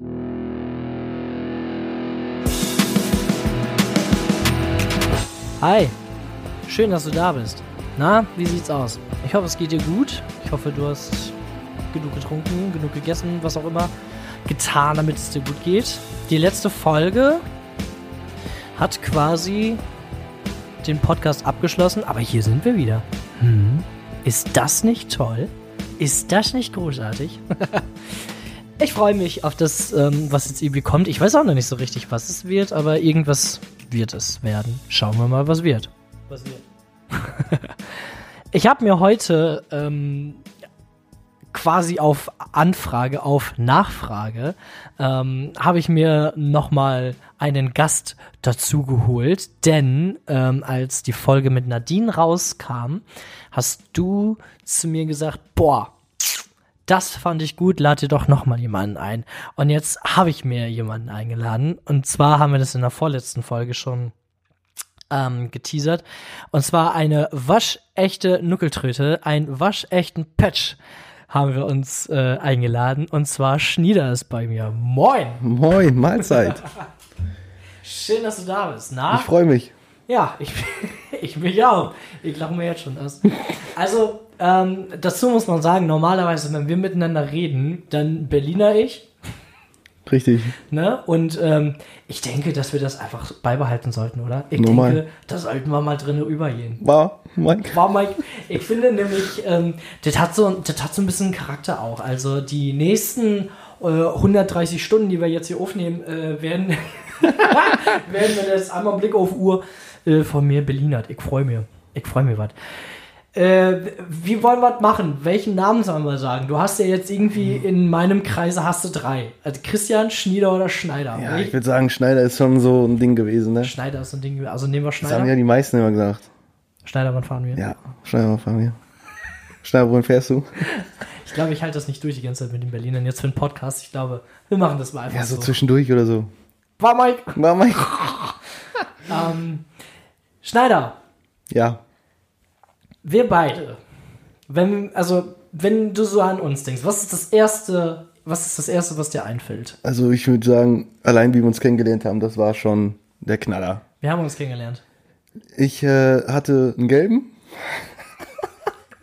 Hi, schön, dass du da bist. Na, wie sieht's aus? Ich hoffe, es geht dir gut. Ich hoffe, du hast genug getrunken, genug gegessen, was auch immer getan, damit es dir gut geht. Die letzte Folge hat quasi den Podcast abgeschlossen, aber hier sind wir wieder. Hm. Ist das nicht toll? Ist das nicht großartig? ich freue mich auf das, ähm, was jetzt irgendwie kommt. Ich weiß auch noch nicht so richtig, was es wird, aber irgendwas wird es werden. Schauen wir mal, was wird. Was wird? ich habe mir heute ähm, quasi auf Anfrage, auf Nachfrage, ähm, habe ich mir nochmal einen Gast dazu geholt, denn ähm, als die Folge mit Nadine rauskam, hast du zu mir gesagt, boah, das fand ich gut, lade dir doch nochmal jemanden ein. Und jetzt habe ich mir jemanden eingeladen. Und zwar haben wir das in der vorletzten Folge schon ähm, geteasert. Und zwar eine waschechte Nuckeltröte, einen waschechten Patch haben wir uns äh, eingeladen. Und zwar Schnieder ist bei mir. Moin! Moin, Mahlzeit. Schön, dass du da bist. Na? Ich freue mich. Ja, ich, ich mich auch. Ich lache mir jetzt schon aus. Also, ähm, dazu muss man sagen, normalerweise, wenn wir miteinander reden, dann Berliner ich. Richtig. Ne? Und ähm, ich denke, dass wir das einfach beibehalten sollten, oder? Ich Normal. denke, das sollten wir mal drinnen übergehen. War, Mike. War Mike. Ich finde nämlich, ähm, das, hat so, das hat so ein bisschen Charakter auch. Also die nächsten äh, 130 Stunden, die wir jetzt hier aufnehmen, äh, werden, werden wir jetzt einmal Blick auf Uhr äh, von mir Berlinert. Ich freue mich. Ich freue mich was. Äh, wie wollen wir das machen? Welchen Namen sollen wir sagen? Du hast ja jetzt irgendwie in meinem Kreise hast du drei. Also Christian, Schnieder oder Schneider. Ja, ich würde sagen, Schneider ist schon so ein Ding gewesen, ne? Schneider ist so ein Ding. Also nehmen wir Das haben Schneider. ja die meisten immer gesagt. Schneider, wann fahren wir? Ja, Schneider mal fahren wir. Schneider, wohin fährst du? Ich glaube, ich halte das nicht durch die ganze Zeit mit den Berlinern. Jetzt für den Podcast. Ich glaube, wir machen das mal einfach Ja, so so. zwischendurch oder so. War Mike. War Mike. Ähm, Schneider, Ja, wir beide. Wenn, also, wenn du so an uns denkst, was ist das erste, was ist das erste, was dir einfällt? also ich würde sagen, allein wie wir uns kennengelernt haben, das war schon der Knaller. Wir haben uns kennengelernt. Ich äh, hatte einen gelben.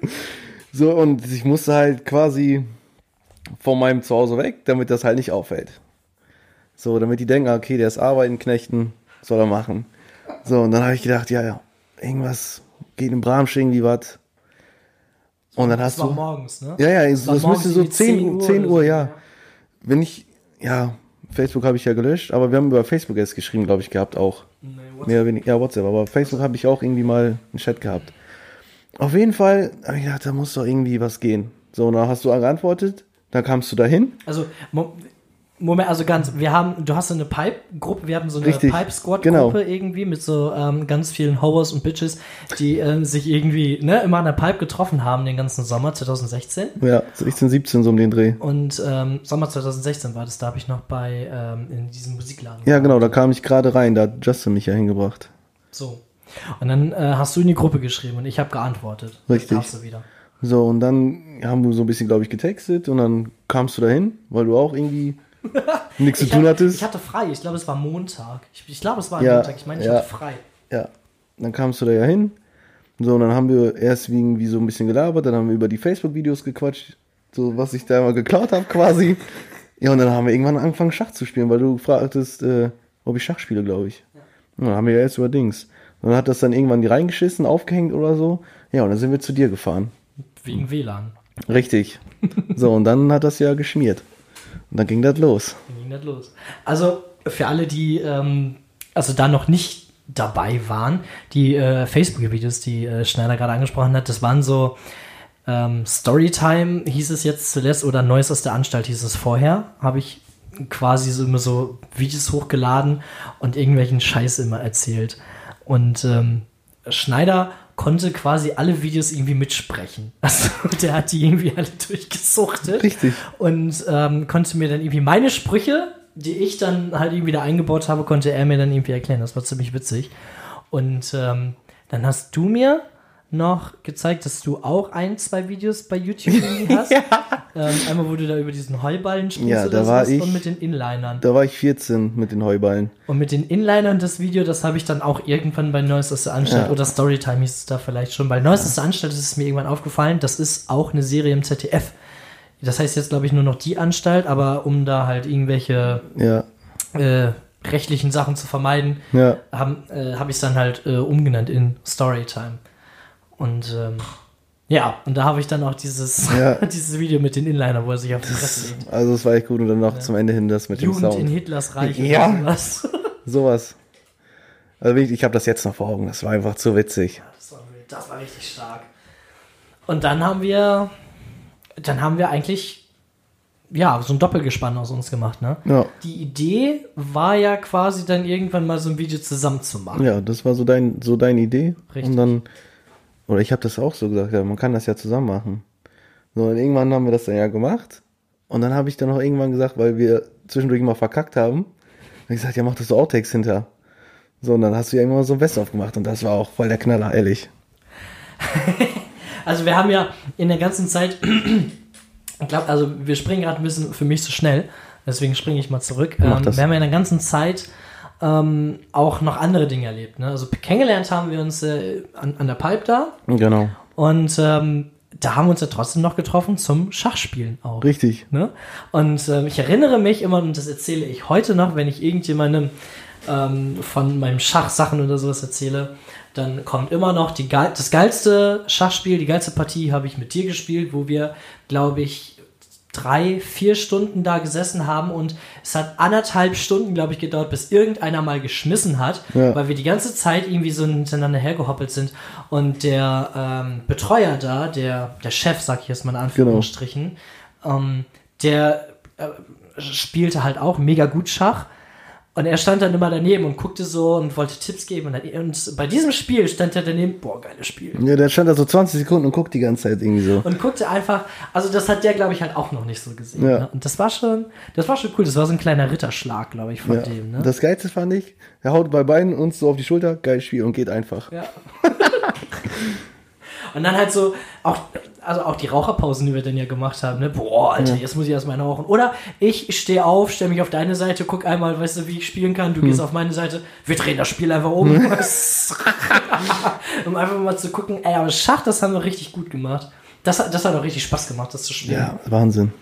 so, und ich musste halt quasi von meinem Zuhause weg, damit das halt nicht auffällt. So, damit die denken, ah, okay, der ist arbeiten, knechten, soll er machen. So, und dann habe ich gedacht, ja, ja, irgendwas geht im Bramsch irgendwie was. Und dann hast Das du. morgens, ne? Ja, ja, Das das müsste so irgendwie 10, Uhr, 10 oder Uhr, so, ja. Wenn ich, ja, Facebook habe ich ja gelöscht, aber wir haben über Facebook erst geschrieben, glaube ich, gehabt auch. Nee, what? Mehr oder weniger, ja, WhatsApp, aber Facebook habe ich auch irgendwie mal einen Chat gehabt. Auf jeden Fall habe ich gedacht, da muss doch irgendwie was gehen. So, und dann hast du geantwortet, dann kamst du dahin. Also, Moment, also ganz, wir haben, du hast so eine Pipe-Gruppe, wir haben so eine Pipe-Squad-Gruppe genau. irgendwie mit so ähm, ganz vielen Hoers und Bitches, die ähm, sich irgendwie, ne, immer an der Pipe getroffen haben den ganzen Sommer 2016. Ja, 16, 17 so um den Dreh. Und ähm, Sommer 2016 war das, da habe ich noch bei, ähm, in diesem Musikladen. Ja, genau, da kam ich gerade rein, da hat Justin mich ja hingebracht. So. Und dann äh, hast du in die Gruppe geschrieben und ich habe geantwortet. Richtig. Dann wieder. So, und dann haben wir so ein bisschen, glaube ich, getextet und dann kamst du dahin, weil du auch irgendwie nichts zu tun hattest. ich hatte frei, ich glaube, es war Montag. Ich, ich glaube, es war Ja, Montag. Ich meine, ich ja. hatte frei. Ja, dann kamst du da ja hin. So, und dann haben wir erst irgendwie so ein bisschen gelabert, dann haben wir über die Facebook-Videos gequatscht, so was ich da mal geklaut habe quasi. Ja, und dann haben wir irgendwann angefangen Schach zu spielen, weil du fragtest, äh, ob ich Schach spiele, glaube ich. Und dann haben wir ja erst über Dings. Und dann hat das dann irgendwann die reingeschissen, aufgehängt oder so. Ja, und dann sind wir zu dir gefahren. Wegen WLAN. Richtig. So, und dann hat das ja geschmiert. Und dann ging das los. Dann ging das los. Also für alle, die ähm, also da noch nicht dabei waren, die äh, Facebook-Videos, die äh, Schneider gerade angesprochen hat, das waren so ähm, Storytime, hieß es jetzt zuletzt, oder Neues aus der Anstalt hieß es vorher. Habe ich quasi so immer so Videos hochgeladen und irgendwelchen Scheiß immer erzählt. Und ähm, Schneider konnte quasi alle Videos irgendwie mitsprechen. Also der hat die irgendwie alle durchgesuchtet. Richtig. Und ähm, konnte mir dann irgendwie meine Sprüche, die ich dann halt irgendwie da eingebaut habe, konnte er mir dann irgendwie erklären. Das war ziemlich witzig. Und ähm, dann hast du mir noch gezeigt, dass du auch ein, zwei Videos bei YouTube irgendwie hast. Ähm, einmal, wo du da über diesen Heuballen spielst Ja, oder da war ich- und mit den Inlinern. Da war ich 14 mit den Heuballen. Und mit den Inlinern das Video, das habe ich dann auch irgendwann bei Neues aus der Anstalt Ja. oder Storytime hieß es da vielleicht schon. Bei Neues aus der Anstalt ist es mir irgendwann aufgefallen, das ist auch eine Serie im ZDF. Das heißt jetzt, glaube ich, nur noch die Anstalt, aber um da halt irgendwelche Ja, äh, rechtlichen Sachen zu vermeiden, ja. habe äh, hab ich es dann halt äh, umgenannt in Storytime. Und ähm, ja, und da habe ich dann auch dieses, Ja. dieses Video mit den Inliner, wo er sich auf die Fresse legt. Also es war echt gut und dann noch zum Ende hin das mit Jugend dem in Sound. Hitlers Reich Ja. sowas. Sowas. Also wirklich, ich habe das jetzt noch vor Augen. Das war einfach zu witzig. Das war, das war richtig stark. Und dann haben wir, dann haben wir eigentlich, ja, so ein Doppelgespann aus uns gemacht, ne? Ja, Die Idee war ja quasi dann irgendwann mal so ein Video zusammen zu machen. ja, das war so dein, so deine Idee. Richtig. Und dann, oder ich habe das auch so gesagt, ja, man kann das ja zusammen machen. So, und irgendwann haben wir das dann ja gemacht. Und dann habe ich dann auch irgendwann gesagt, weil wir zwischendurch mal verkackt haben, hab ich gesagt, ja, mach das so Outtakes hinter. So, und dann hast du ja irgendwann so ein Best aufgemacht und das war auch voll der Knaller, ehrlich. Also wir haben ja in der ganzen Zeit, ich glaube, also wir springen gerade ein bisschen für mich zu schnell, deswegen springe ich mal zurück. Ähm, wir haben ja in der ganzen Zeit ähm, auch noch andere Dinge erlebt. Ne? Also kennengelernt haben wir uns äh, an, an der Pipe da Genau. und ähm, da haben wir uns ja trotzdem noch getroffen zum Schachspielen auch. Richtig. Ne? Und ähm, ich erinnere mich immer, und das erzähle ich heute noch, wenn ich irgendjemandem ähm, von meinem Schachsachen oder sowas erzähle, dann kommt immer noch die das geilste Schachspiel, die geilste Partie habe ich mit dir gespielt, wo wir, glaube ich, drei, vier Stunden da gesessen haben und es hat anderthalb Stunden, glaube ich, gedauert, bis irgendeiner mal geschmissen hat, Ja. weil wir die ganze Zeit irgendwie so hintereinander hergehoppelt sind und der ähm, Betreuer da, der, der Chef, sag ich jetzt mal in Anführungsstrichen, ähm, der äh, spielte halt auch mega gut Schach. Und er stand dann immer daneben und guckte so und wollte Tipps geben. Und, dann, und bei diesem Spiel stand er daneben, boah, geiles Spiel. Ja, der stand da so 20 Sekunden und guckt die ganze Zeit irgendwie so. Und guckte einfach, also das hat der, glaube ich, halt auch noch nicht so gesehen. Ja. Ne? Und das war schon, das war schon cool. Das war so ein kleiner Ritterschlag, glaube ich, von Ja. dem. Ne? Das Geilste fand ich, er haut bei beiden uns so auf die Schulter, geil Spiel und geht einfach. Ja. Und dann halt so, auch, also auch die Raucherpausen, die wir dann ja gemacht haben, ne? Boah, Alter, jetzt muss ich erstmal rauchen. Oder ich stehe auf, stelle mich auf deine Seite, guck einmal, weißt du, wie ich spielen kann, du gehst auf meine Seite, wir drehen das Spiel einfach um. um einfach mal zu gucken, ey, aber Schach, das haben wir richtig gut gemacht. Das, hat- das hat auch richtig Spaß gemacht, das zu spielen. Ja, Wahnsinn.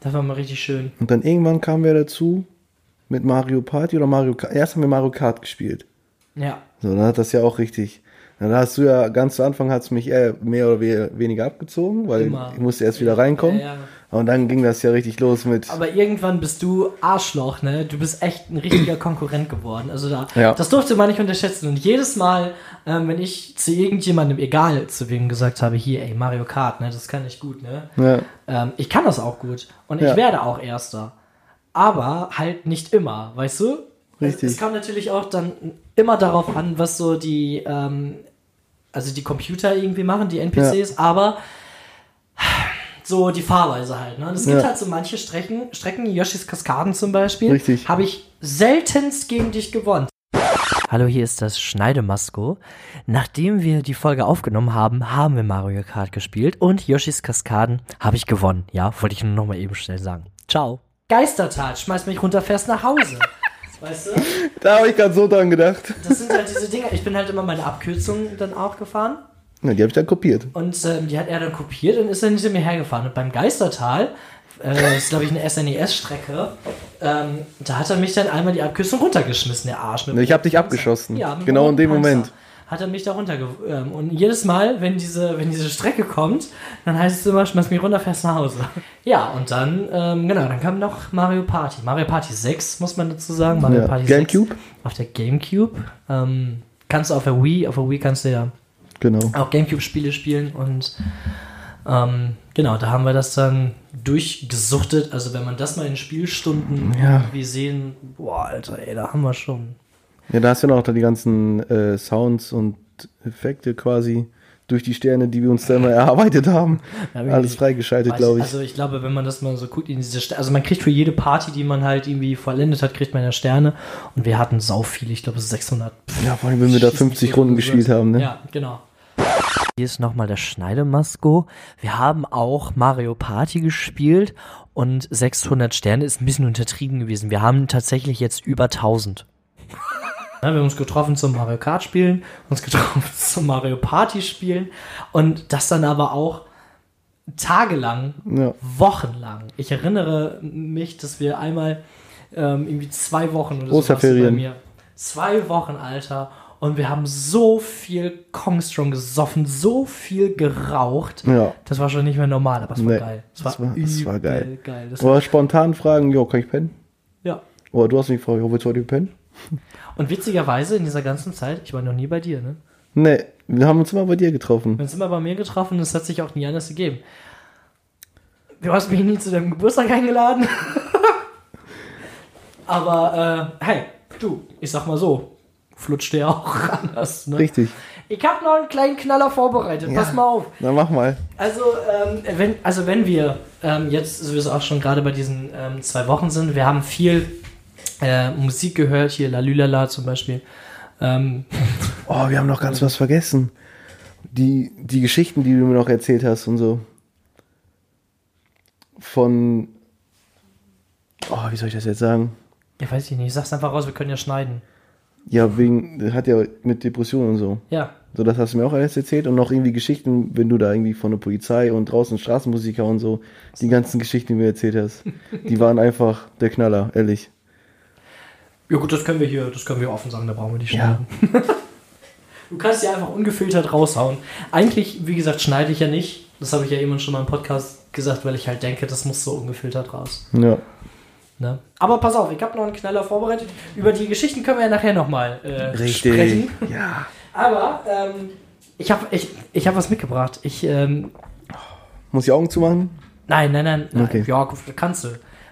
Das war mal richtig schön. Und dann irgendwann kamen wir dazu mit Mario Party oder Mario Kart. Erst haben wir Mario Kart gespielt. Ja. So, dann hat das ja auch richtig. Dann hast du ja ganz zu Anfang hat's mich eher mehr oder we- weniger abgezogen, weil Immer. ich musste erst wieder reinkommen. Ja, ja. Und dann ging das ja richtig los mit. Aber irgendwann bist du Arschloch, ne? Du bist echt ein richtiger Konkurrent geworden. Also da, Ja. das durfte man nicht unterschätzen. Und jedes Mal, ähm, wenn ich zu irgendjemandem, egal zu wem gesagt habe, hier, ey, Mario Kart, ne, das kann ich gut, ne? Ja, Ähm, ich kann das auch gut. Und ich werde auch Erster. Aber halt nicht immer, weißt du? Richtig. Es, es kam natürlich auch dann immer darauf an, was so die, ähm, also die Computer irgendwie machen, die NPCs, aber so die Fahrweise halt. Ne? Und es gibt Ja. halt so manche Strecken, Strecken, Yoshis Kaskaden zum Beispiel, Richtig. habe ich seltenst gegen dich gewonnen. Hallo, hier ist das Schneidemasko. Nachdem wir die Folge aufgenommen haben, haben wir Mario Kart gespielt und Yoshis Kaskaden habe ich gewonnen. Ja, wollte ich nur noch mal eben schnell sagen. Ciao. Geistertat, schmeiß mich runter, fährst nach Hause. Weißt du? da habe ich gerade so dran gedacht. Das sind halt diese Dinge. Ich bin halt immer meine Abkürzung dann auch gefahren. Ja, die habe ich dann kopiert. Und ähm, die hat er dann kopiert und ist dann hinter mir hergefahren. Und beim Geistertal, äh, das ist glaube ich eine SNES-Strecke, ähm, da hat er mich dann einmal die Abkürzung runtergeschmissen, der Arsch. Ich habe dich abgeschossen. Ja, genau in dem Panzer Moment. Hat er mich da runterge... Ähm, und jedes Mal, wenn diese, wenn diese Strecke kommt, dann heißt es immer, schmeiß mich runter, fährst nach Hause. Ja, und dann, ähm, genau, dann kam noch Mario Party. Mario Party 6, muss man dazu sagen. Mario Ja. Party Gamecube? 6 auf der Gamecube. Ähm, kannst du auf der Wii, auf der Wii kannst du ja Genau. auch Gamecube-Spiele spielen und ähm, genau, da haben wir das dann durchgesuchtet. Also wenn man das mal in Spielstunden Ja. irgendwie sehen, boah, Alter, ey, da haben wir schon. Ja, da hast du noch die ganzen äh, Sounds und Effekte quasi durch die Sterne, die wir uns da immer erarbeitet haben. Ja, Alles freigeschaltet, glaube ich. Also ich glaube, wenn man das mal so guckt in diese Ster also man kriegt für jede Party, die man halt irgendwie vollendet hat, kriegt man ja Sterne und wir hatten sau viel, ich glaube 600. ja, vor allem, wenn wir da Schieß mich 50 tot Runden gespielt haben, ne? Ja, genau. Hier ist nochmal der Schneidemasko. Wir haben auch Mario Party gespielt und 600 Sterne ist ein bisschen untertrieben gewesen. Wir haben tatsächlich jetzt über 1000. Ja, wir haben uns getroffen zum Mario Kart spielen, uns getroffen zum Mario Party spielen und das dann aber auch tagelang, Ja. wochenlang. Ich erinnere mich, dass wir einmal ähm, irgendwie zwei Wochen oder so bei mir. Zwei Wochen, Alter. Und wir haben so viel Kongstrong gesoffen, so viel geraucht. Ja. Das war schon nicht mehr normal, aber es war Nee, geil. Es war, war- das war übel geil. geil. Das Oder spontan fragen, jo, kann ich pennen? ja. Oder du hast mich gefragt, jo, willst du heute pennen? Und witzigerweise in dieser ganzen Zeit, ich war noch nie bei dir, ne? Nee, wir haben uns immer bei dir getroffen. Wir haben uns immer bei mir getroffen und es hat sich auch nie anders gegeben. Du hast mich nie zu deinem Geburtstag eingeladen. Aber, äh, hey, du, ich sag mal so, flutscht dir auch anders, ne? Richtig. Ich hab noch einen kleinen Knaller vorbereitet, pass mal auf. Dann mach mal. Also, ähm, wenn, also wenn wir ähm, jetzt sowieso auch schon gerade bei diesen ähm, zwei Wochen sind, wir haben viel äh, Musik gehört, hier La Lülala zum Beispiel. Ähm, Oh, wir haben noch ganz was vergessen. Die, die Geschichten, die du mir noch erzählt hast und so. Von. Oh, wie soll ich das jetzt sagen? ja, weiß ich nicht, sag's einfach raus, wir können ja schneiden. Ja, wegen. Hat ja mit Depressionen und so. Ja, So, das hast du mir auch alles erzählt. Und noch irgendwie Geschichten, wenn du da irgendwie von der Polizei und draußen Straßenmusiker und so, die ganzen Geschichten, die du mir erzählt hast, die waren einfach der Knaller, ehrlich. Ja gut, das können wir hier, das können wir offen sagen, da brauchen wir nicht Ja. schneiden. du kannst ja einfach ungefiltert raushauen. Eigentlich, wie gesagt, schneide ich ja nicht. Das habe ich ja eben schon mal im Podcast gesagt, weil ich halt denke, das muss so ungefiltert raus. Ja. Ne? Aber pass auf, ich habe noch einen Knaller vorbereitet. Über die Geschichten können wir ja nachher nochmal äh, sprechen. Ja. Aber ähm, ich habe ich, ich hab was mitgebracht. Ich, ähm, Muss ich Augen zumachen? Nein, nein, nein. nein. Okay. Ja, kannst du.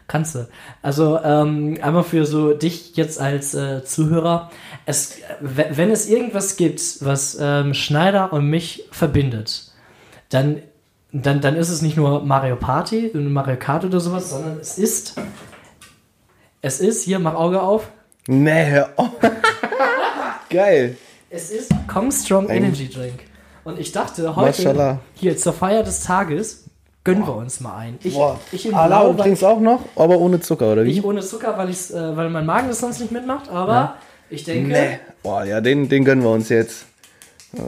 Kannst du. Also ähm, einmal für so dich jetzt als äh, Zuhörer. Es, wenn es irgendwas gibt, was ähm, Schneider und mich verbindet, dann, dann, dann ist es nicht nur Mario Party und Mario Kart oder sowas, sondern es ist. Es ist, hier, mach Auge auf. Nee, hör auf. Geil. Es ist Kong Strong Energy Drink. Und ich dachte, heute, Maschallah. hier zur Feier des Tages, gönnen wir uns mal ein. Ich, Boah. ich weil- trinkst auch noch, aber ohne Zucker, oder wie? Ich ohne Zucker, weil, ich's, äh, weil mein Magen das sonst nicht mitmacht, aber ich denke. Nee. Boah, ja, den, den gönnen wir uns jetzt. Ja.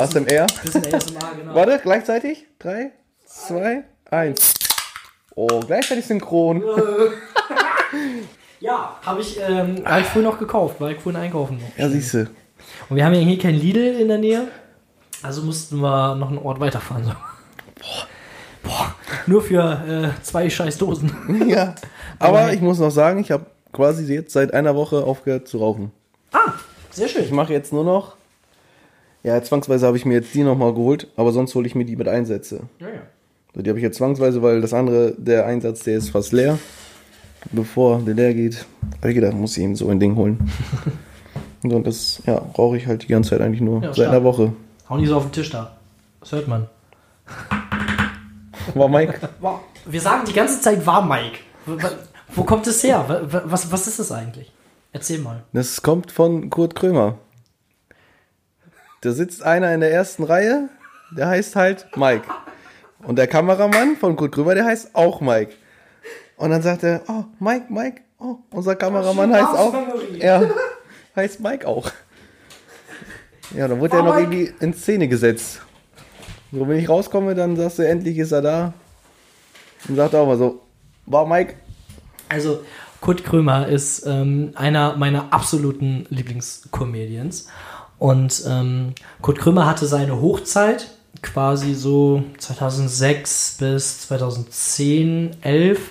ASMR. Bisschen ASMR, genau. Warte, gleichzeitig. Drei, zwei, eins. Oh, gleichzeitig synchron. Ja, habe ich, ähm, hab ich früh noch gekauft, weil ich vorhin einkaufen noch. Ja, siehst du. Und wir haben ja hier kein Lidl in der Nähe, also mussten wir noch einen Ort weiterfahren. So. Boah. Nur für äh, zwei scheiß Dosen. Ja. Aber ich muss noch sagen, ich habe quasi jetzt seit einer Woche aufgehört zu rauchen. Ah, sehr Ich schön. mache jetzt nur noch. Ja, zwangsweise habe ich mir jetzt die nochmal geholt, aber sonst hole ich mir die mit Einsätze. Ja, ja. So, die habe ich jetzt zwangsweise, weil das andere, der Einsatz, der ist fast leer. Bevor der leer geht, habe ich gedacht, muss ich eben so ein Ding holen. Und das, ja, rauche ich halt die ganze Zeit eigentlich nur. Ja, seit stark. einer Woche. Hau nie so auf den Tisch da. Das hört man. War Mike? Wir sagen die ganze Zeit war Mike. Wo, kommt es her? Wa- wa- Was, was ist das eigentlich? Erzähl mal. Das kommt von Kurt Krömer. Da sitzt einer in der ersten Reihe, der heißt halt Mike. Und der Kameramann von Kurt Krömer, der heißt auch Mike. Und dann sagt er, oh, Mike, Mike, oh, unser Kameramann heißt auch. Ja, heißt Mike auch. Ja, dann wurde er noch irgendwie in Szene gesetzt. So, wenn ich rauskomme, dann sagst du, endlich ist er da. Und sagt auch mal so, war Mike. Also, Kurt Krömer ist ähm, einer meiner absoluten Lieblingscomedians. Und ähm, Kurt Krömer hatte seine Hochzeit quasi so 2006 bis 2010, 11.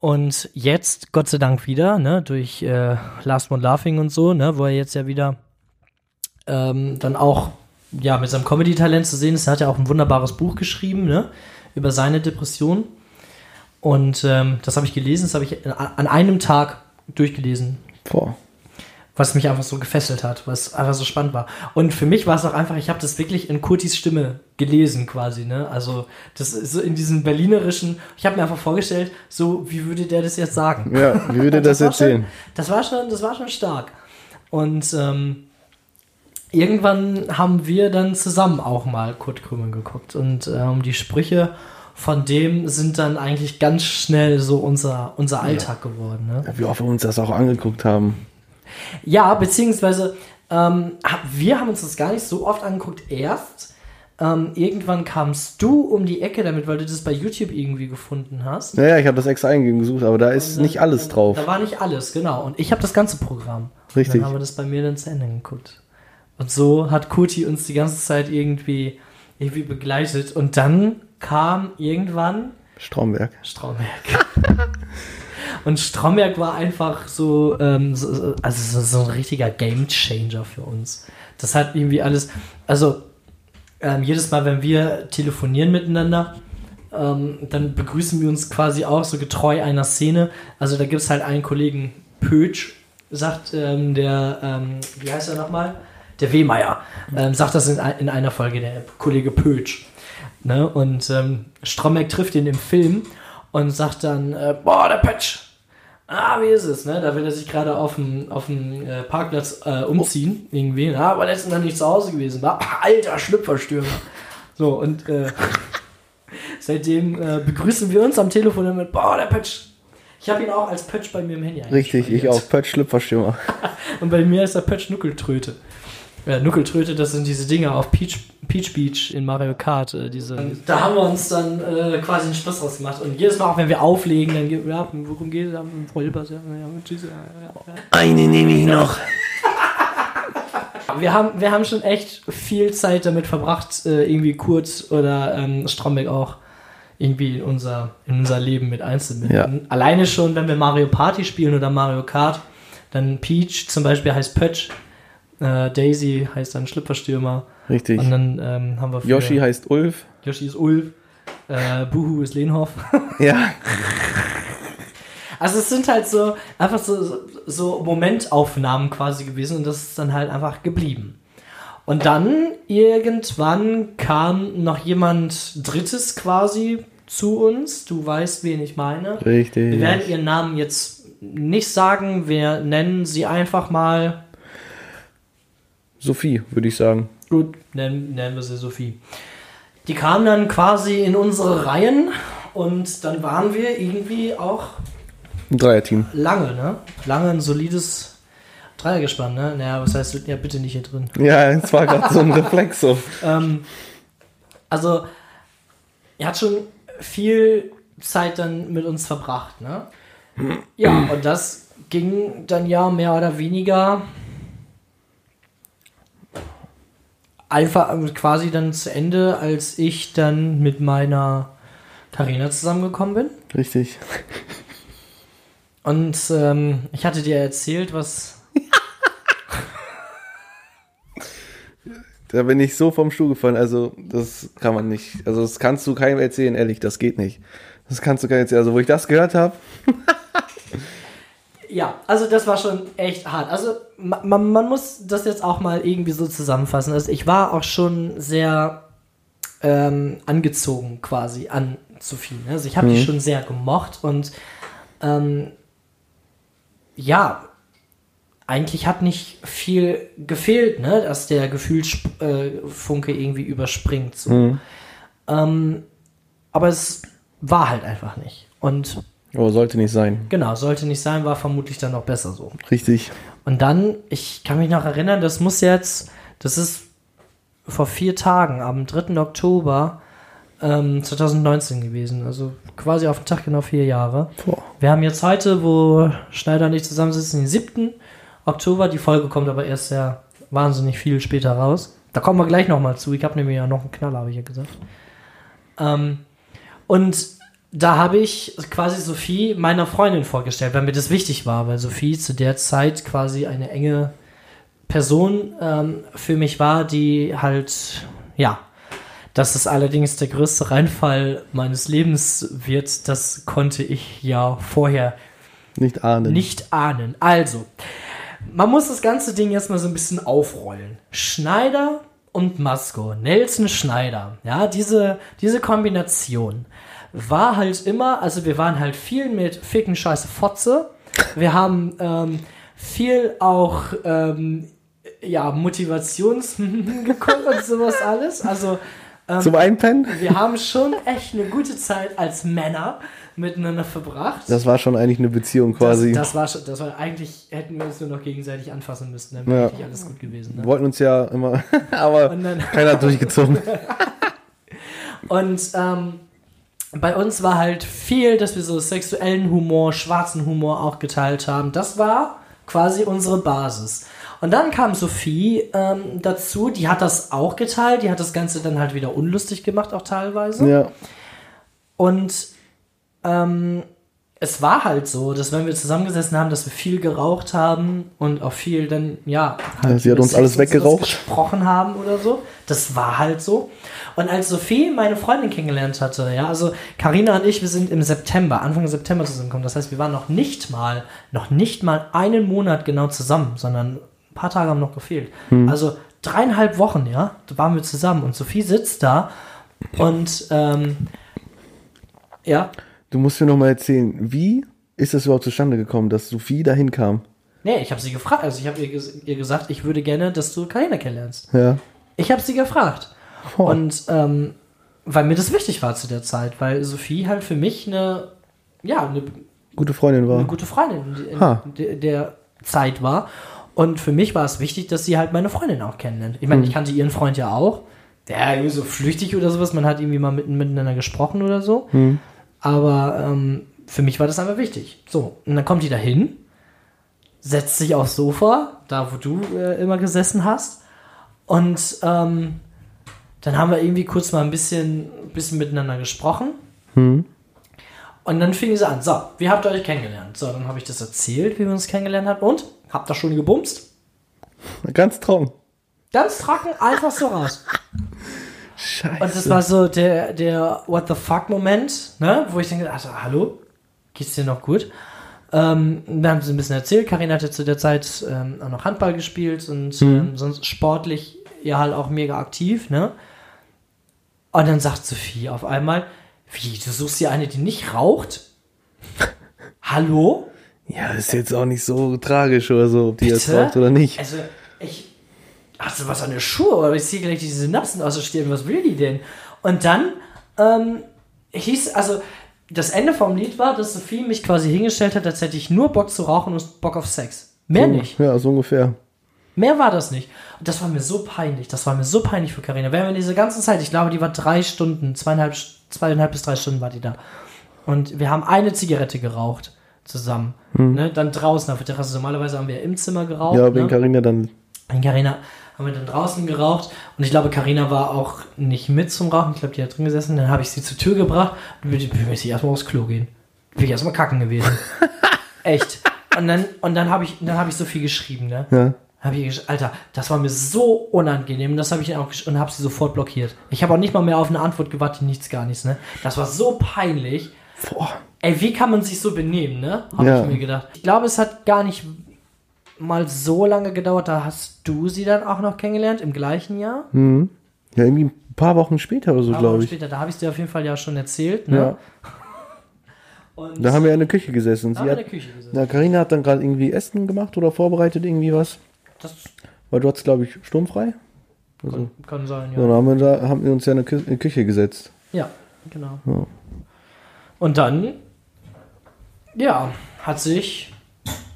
Und jetzt, Gott sei Dank wieder, ne, durch äh, Last One Laughing und so, ne, wo er jetzt ja wieder ähm, dann auch ja, mit seinem Comedy-Talent zu sehen ist. Er hat ja auch ein wunderbares Buch geschrieben, ne, über seine Depression. Und ähm, das habe ich gelesen, das habe ich an einem Tag durchgelesen, Boah. was mich einfach so gefesselt hat, was einfach so spannend war. Und für mich war es auch einfach, ich habe das wirklich in Kurtis Stimme gelesen quasi, ne? Also das ist so in diesem berlinerischen, ich habe mir einfach vorgestellt, so wie würde der das jetzt sagen? Ja, wie würde das schon- erzählen? Das war schon, das war schon stark. Und ähm, irgendwann haben wir dann zusammen auch mal Kurt Krümel geguckt und ähm, die Sprüche von dem sind dann eigentlich ganz schnell so unser, unser Alltag geworden. Ne? Ja, wie oft wir uns das auch angeguckt haben. Ja, beziehungsweise ähm, wir haben uns das gar nicht so oft angeguckt. Erst ähm, irgendwann kamst du um die Ecke damit, weil du das bei YouTube irgendwie gefunden hast. Naja, ich habe das extra eingegeben gesucht, aber da ist dann- nicht alles drauf. Da war nicht alles, genau. Und ich habe das ganze Programm. Richtig. Und dann haben wir das bei mir dann zu Ende geguckt. Und so hat Kuti uns die ganze Zeit irgendwie, irgendwie begleitet. Und dann kam irgendwann Stromberg. Stromberg. Und Stromberg war einfach so, ähm, so so- also so, so ein richtiger Gamechanger für uns. Das hat irgendwie alles, also ähm, jedes Mal, wenn wir telefonieren miteinander, ähm, dann begrüßen wir uns quasi auch so getreu einer Szene. Also da gibt es halt einen Kollegen, Pötsch, sagt ähm, der, ähm, wie heißt er nochmal? Der Wehmeier, ähm, sagt das in, in einer Folge, der Kollege Pötsch. Ne? Und ähm, Stromberg trifft ihn im Film und sagt dann, äh, boah, der Pötsch, ah, wie ist es, ne? Da will er sich gerade auf dem, auf dem äh, Parkplatz äh, umziehen, irgendwie. Ah, aber letztens dann nicht zu Hause gewesen war. Alter Schlüpferstürmer. So, und äh, seitdem äh, begrüßen wir uns am Telefon damit, boah, der Pötsch. Ich habe ihn auch als Pötsch bei mir im Handy Richtig, ich auch. Pötsch Schlüpferstürmer. Und bei mir ist der Pötsch Nuckeltröte. Ja, Nuckeltröte, das sind diese Dinger auf Peach, Peach Beach in Mario Kart. Äh, diese. Da haben wir uns dann äh, quasi einen Spaß draus gemacht. Und jedes Mal, auch wenn wir auflegen, dann geht, ja, worum geht es? Ja, Vollpass, ja, ja. Eine nehme ich noch. Wir haben, wir haben schon echt viel Zeit damit verbracht, äh, irgendwie Kurt oder ähm, Stromberg auch irgendwie in unser, in unser Leben mit einzubinden. Ja. Alleine schon, wenn wir Mario Party spielen oder Mario Kart, dann Peach zum Beispiel heißt Pötsch, äh, Daisy heißt dann Schlüpferstürmer Richtig. und dann ähm, haben wir für- Yoshi heißt Ulf. Yoshi ist Ulf, äh, Buhu ist Lehnhoff. Ja. Also es sind halt so einfach so- so Momentaufnahmen quasi gewesen und das ist dann halt einfach geblieben. Und dann irgendwann kam noch jemand Drittes quasi zu uns. Du weißt, wen ich meine. Richtig. Wir werden ihren Namen jetzt nicht sagen. Wir nennen sie einfach mal. Sophie, würde ich sagen. Gut, nennen, nennen wir sie Sophie. Die kam dann quasi in unsere Reihen und dann waren wir irgendwie auch Ein Dreierteam. lange, ne? Lange ein solides Dreiergespann, ne? Naja, was heißt, ja, bitte nicht hier drin. Ja, es war gerade so ein Reflex so. Ähm, also, er hat schon viel Zeit dann mit uns verbracht, ne? Ja, und das ging dann ja mehr oder weniger einfach quasi dann zu Ende, als ich dann mit meiner Karina zusammengekommen bin. Richtig. Und ähm, ich hatte dir erzählt, was Da bin ich so vom Stuhl gefallen. Also, das kann man nicht. Also, das kannst du keinem erzählen, ehrlich. Das geht nicht. Das kannst du keinem erzählen. Also, wo ich das gehört habe, Ja, also das war schon echt hart. Also ma- man, man muss das jetzt auch mal irgendwie so zusammenfassen. Also ich war auch schon sehr ähm, angezogen quasi an Sophie. Ne? Also ich habe die schon sehr gemocht und ähm, ja, eigentlich hat nicht viel gefehlt, ne? dass der Gefühlsfunke äh, irgendwie überspringt. So. Ähm, aber es war halt einfach nicht. Und oh, sollte nicht sein. Genau, sollte nicht sein, war vermutlich dann noch besser so. Richtig. Und dann, ich kann mich noch erinnern, das muss jetzt, das ist vor vier Tagen, am 3. Oktober ähm, 2019 gewesen. Also quasi auf den Tag genau vier Jahre. Boah. Wir haben jetzt heute, wo Schneider und ich zusammensitzen, den 7. Oktober. Die Folge kommt aber erst sehr wahnsinnig viel später raus. Da kommen wir gleich nochmal zu. Ich habe nämlich ja noch einen Knaller, habe ich ja gesagt. Ähm, und da habe ich quasi Sophie meiner Freundin vorgestellt, weil mir das wichtig war, weil Sophie zu der Zeit quasi eine enge Person ähm, für mich war, die halt, ja, dass es allerdings der größte Reinfall meines Lebens wird, das konnte ich ja vorher Nicht ahnen. nicht ahnen. Also, man muss das ganze Ding jetzt mal so ein bisschen aufrollen. Schneider und Masko, Nelson Schneider, ja, diese, diese Kombination war halt immer, also wir waren halt viel mit Ficken, Scheiße, Fotze. Wir haben ähm, viel auch ähm, ja, Motivations geguckt und sowas alles. Also ähm, Zum Einpennen? wir haben schon echt eine gute Zeit als Männer miteinander verbracht. Das war schon eigentlich eine Beziehung quasi. Das, das war schon, das war eigentlich hätten wir uns nur noch gegenseitig anfassen müssen, dann wäre Ja. eigentlich alles gut gewesen. Wir Ne? wollten uns ja immer, aber dann- keiner hat durchgezogen. Und ähm, bei uns war halt viel, dass wir so sexuellen Humor, schwarzen Humor auch geteilt haben. Das war quasi unsere Basis. Und dann kam Sophie ähm, dazu, die hat das auch geteilt, die hat das Ganze dann halt wieder unlustig gemacht, auch teilweise. Ja, Und ähm, es war halt so, dass wenn wir zusammengesessen haben, dass wir viel geraucht haben und auch viel dann, ja, Ja, sie hat uns alles weggeraucht. gesprochen haben oder so. Das war halt so. Und als Sophie meine Freundin kennengelernt hatte, ja, also Karina und ich, wir sind im September, Anfang September zusammengekommen. Das heißt, wir waren noch nicht mal, noch nicht mal einen Monat genau zusammen, sondern ein paar Tage haben noch gefehlt. Hm. Also dreieinhalb Wochen, ja, da waren wir zusammen und Sophie sitzt da und ähm, ja, du musst mir noch mal erzählen, wie ist das überhaupt zustande gekommen, dass Sophie dahin kam? Nee, ich habe sie gefragt. Also ich habe ihr, ihr gesagt, ich würde gerne, dass du Karina kennenlernst. Ja. Ich habe sie gefragt. Oh. Und ähm, weil mir das wichtig war zu der Zeit, weil Sophie halt für mich eine, ja, eine, Gute Freundin war. eine gute Freundin in, Ha. der, Zeit war. Und für mich war es wichtig, dass sie halt meine Freundin auch kennenlernt. Ich meine, ich kannte ihren Freund ja auch. Der irgendwie so flüchtig oder sowas. Man hat irgendwie mal mit, miteinander gesprochen oder so. Aber ähm, für mich war das einfach wichtig. So, und dann kommt die da hin, setzt sich aufs Sofa, da wo du äh, immer gesessen hast. Und ähm, dann haben wir irgendwie kurz mal ein bisschen, bisschen miteinander gesprochen. Und dann fing sie an. So, wie habt ihr euch kennengelernt? So, dann habe ich das erzählt, wie wir uns kennengelernt haben. Und? Habt ihr schon gebumst? Ganz trocken. Ganz trocken, einfach so raus. Scheiße. Und das war so der, der What the fuck Moment, ne? Wo ich denke, also, hallo, geht's dir noch gut? Ähm, dann haben sie ein bisschen erzählt. Karin hatte zu der Zeit ähm, auch noch Handball gespielt und ähm, sonst sportlich ja halt auch mega aktiv, ne? Und dann sagt Sophie auf einmal, wie, du suchst hier eine, die nicht raucht? Hallo? ja, ist jetzt auch nicht so tragisch oder so, ob die jetzt Bitte? raucht oder nicht. Also. Hast du was an der Schuhe? Oder ich sehe gleich die Synapsen aus der Stirn. Was will die denn? Und dann ähm, hieß, also, das Ende vom Lied war, dass Sophie mich quasi hingestellt hat, als hätte ich nur Bock zu rauchen und Bock auf Sex. Mehr nicht. Ja, so ungefähr. Mehr war das nicht. Und das war mir so peinlich. Das war mir so peinlich für Karina. Während wir diese ganze Zeit, ich glaube, die war drei Stunden, zweieinhalb, zweieinhalb bis drei Stunden war die da. Und wir haben eine Zigarette geraucht zusammen. Ne? Dann draußen auf der Terrasse. Normalerweise haben wir im Zimmer geraucht. Ja, ne? wegen Carina dann. In Carina haben wir dann draußen geraucht und ich glaube, Carina war auch nicht mit zum Rauchen. Ich glaube, die hat drin gesessen. Dann habe ich sie zur Tür gebracht und bin ich erstmal aufs Klo gehen. Bin ich erstmal kacken gewesen. Echt. Und dann, und dann habe ich, dann habe ich so viel geschrieben, ne? Ja. Hab ich Alter, das war mir so unangenehm. Das habe ich auch und habe sie sofort blockiert. Ich habe auch nicht mal mehr auf eine Antwort gewartet, nichts, gar nichts, ne? Das war so peinlich. Boah. Ey, wie kann man sich so benehmen, ne? Habe Ja. ich mir gedacht. Ich glaube, es hat gar nicht mal so lange gedauert. Da hast du sie dann auch noch kennengelernt im gleichen Jahr. Mhm. Ja, irgendwie ein paar Wochen später oder so, glaube ich. später, da habe ich es dir auf jeden Fall ja schon erzählt, ne? Ja. Und Da haben wir in der Küche gesessen. da Sie hat, der Küche gesessen. na, Carina hat dann gerade irgendwie Essen gemacht oder vorbereitet irgendwie was. Das Weil du hattest, glaube ich, sturmfrei. Also, kann, kann sein, so, ja. dann haben wir, da, haben wir uns ja in der Kü in die Küche gesetzt. Ja, genau. Ja. Und dann, ja, hat sich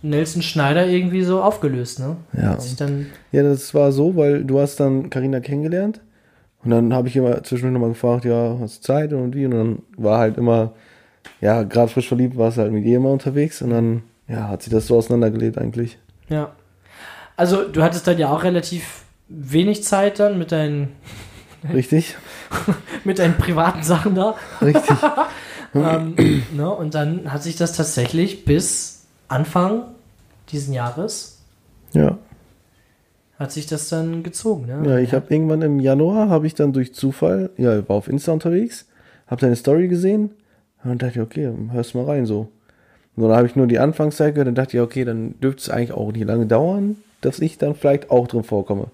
Nelson Schneider irgendwie so aufgelöst, ne? Ja. Ja, das war so, weil du hast dann Carina kennengelernt. Und dann habe ich immer zwischendurch nochmal gefragt, ja, hast du Zeit und wie? Und dann war halt immer, ja, gerade frisch verliebt warst du halt mit ihr immer unterwegs. Und dann, ja, hat sich das so auseinandergelebt eigentlich. ja. Also, du hattest dann ja auch relativ wenig Zeit dann mit deinen, Richtig? mit deinen privaten Sachen da. Richtig. ähm, ne? Und dann hat sich das tatsächlich bis Anfang diesen Jahres ja. hat sich das dann gezogen, ne? Ja, ich habe irgendwann im Januar, habe ich dann durch Zufall, ja, ich war auf Insta unterwegs, habe deine Story gesehen und dachte okay, hörst mal rein so. Und dann habe ich nur die Anfangszeit gehört und dachte ich, okay, dann dürfte es eigentlich auch nicht lange dauern, dass ich dann vielleicht auch drin vorkomme.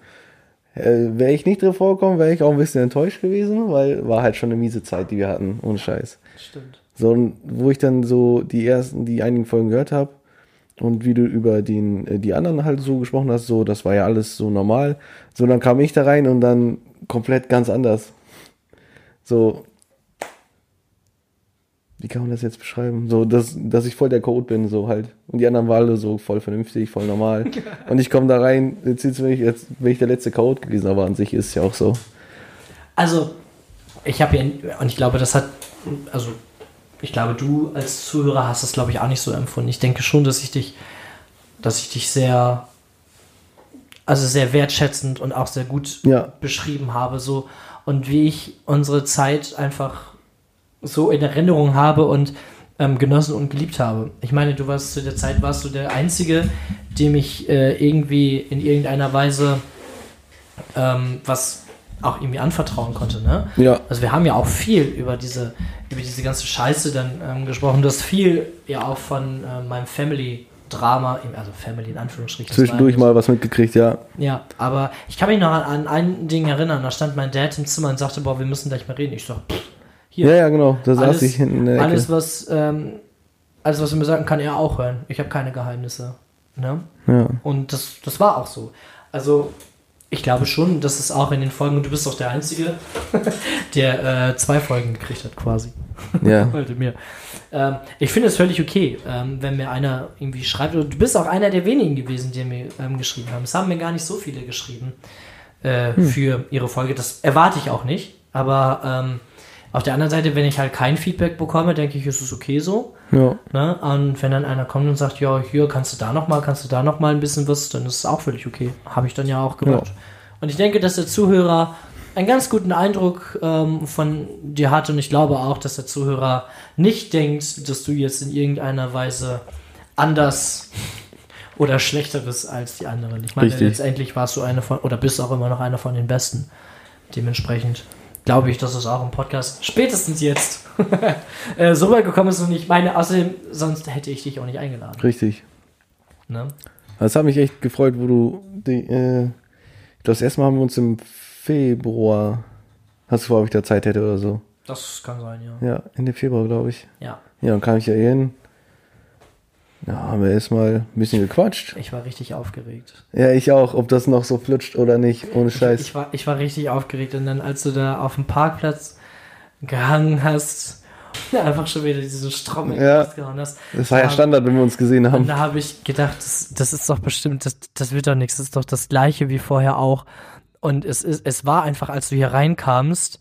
Äh, wäre ich nicht drin vorgekommen, wäre ich auch ein bisschen enttäuscht gewesen, weil war halt schon eine miese Zeit, die wir hatten, ohne Scheiß. Stimmt. So, wo ich dann so die ersten, die einigen Folgen gehört habe Und wie du über den, äh, die anderen halt so gesprochen hast, so, das war ja alles so normal. So, dann kam ich da rein und dann komplett ganz anders. So, wie kann man das jetzt beschreiben? So, dass, dass ich voll der Code bin, so halt. Und die anderen waren alle so voll vernünftig, voll normal. und ich komme da rein, jetzt, jetzt, bin ich, jetzt bin ich der letzte Code gewesen, aber an sich ist es ja auch so. Also, ich habe ja, und ich glaube, das hat, also, ich glaube, du als Zuhörer hast das, glaube ich, auch nicht so empfunden. Ich denke schon, dass ich dich, dass ich dich sehr, also sehr wertschätzend und auch sehr gut Ja. beschrieben habe, so, und wie ich unsere Zeit einfach so in Erinnerung habe und ähm, genossen und geliebt habe. Ich meine, du warst zu der Zeit warst du der Einzige, dem ich äh, irgendwie in irgendeiner Weise ähm, was auch irgendwie anvertrauen konnte, ne? Ja. Also wir haben ja auch viel über diese, über diese ganze Scheiße dann ähm, gesprochen. Du hast viel ja auch von äh, meinem Family-Drama, also Family in Anführungsstrichen. das Zwischendurch mal was mitgekriegt, ja. ja, aber ich kann mich noch an, an ein Ding erinnern. Da stand mein Dad im Zimmer und sagte, boah, wir müssen gleich mal reden. Ich sag, pff, hier, Ja, ja, genau. Da saß ich hinten in der Ecke. alles, was, ähm, alles, was er mir sagen kann, er auch hören. Ich habe keine Geheimnisse. Ne? Ja. Und das, das war auch so. Also, ich glaube schon, dass es auch in den Folgen, du bist auch der Einzige, der äh, zwei Folgen gekriegt hat, quasi. Ja. Heute mir. Ähm, ich finde es völlig okay, ähm, wenn mir einer irgendwie schreibt. Und du bist auch einer der wenigen gewesen, die mir ähm, geschrieben haben. Es haben mir gar nicht so viele geschrieben äh, für ihre Folge. Das erwarte ich auch nicht. Aber ähm, auf der anderen Seite, wenn ich halt kein Feedback bekomme, denke ich, ist es okay so. Ja. Ne? Und wenn dann einer kommt und sagt, ja, hier kannst du da noch mal, kannst du da noch mal ein bisschen was, dann ist es auch völlig okay. Habe ich dann ja auch gemacht. Ja. Und ich denke, dass der Zuhörer einen ganz guten Eindruck ähm, von dir hat und ich glaube auch, dass der Zuhörer nicht denkt, dass du jetzt in irgendeiner Weise anders oder schlechteres als die anderen. Ich meine, Richtig. letztendlich warst du eine von, oder bist auch immer noch einer von den Besten. Dementsprechend glaube ich, dass es auch im Podcast spätestens jetzt äh, so weit gekommen ist und ich meine, außerdem, sonst hätte ich dich auch nicht eingeladen. Richtig. Ne? Das hat mich echt gefreut, wo du die, äh, das erste Mal haben wir uns im Februar, hast du vor, ob ich da Zeit hätte oder so. Das kann sein, ja. Ja, Ende Februar, glaube ich. Ja, Ja, dann kam ich ja hin. Ja, haben wir erstmal ein bisschen gequatscht. ich war richtig aufgeregt. Ja, ich auch, ob das noch so flutscht oder nicht, ohne Scheiß. Ich war, ich war richtig aufgeregt und dann, als du da auf dem Parkplatz gehangen hast, einfach schon wieder diese Strommel Ja. rausgehauen hast. das war ja da- Standard, wenn wir uns gesehen Und haben. da habe ich gedacht, das, das ist doch bestimmt, das, das wird doch nichts, das ist doch das gleiche wie vorher auch. Und es, ist, es war einfach, als du hier reinkamst,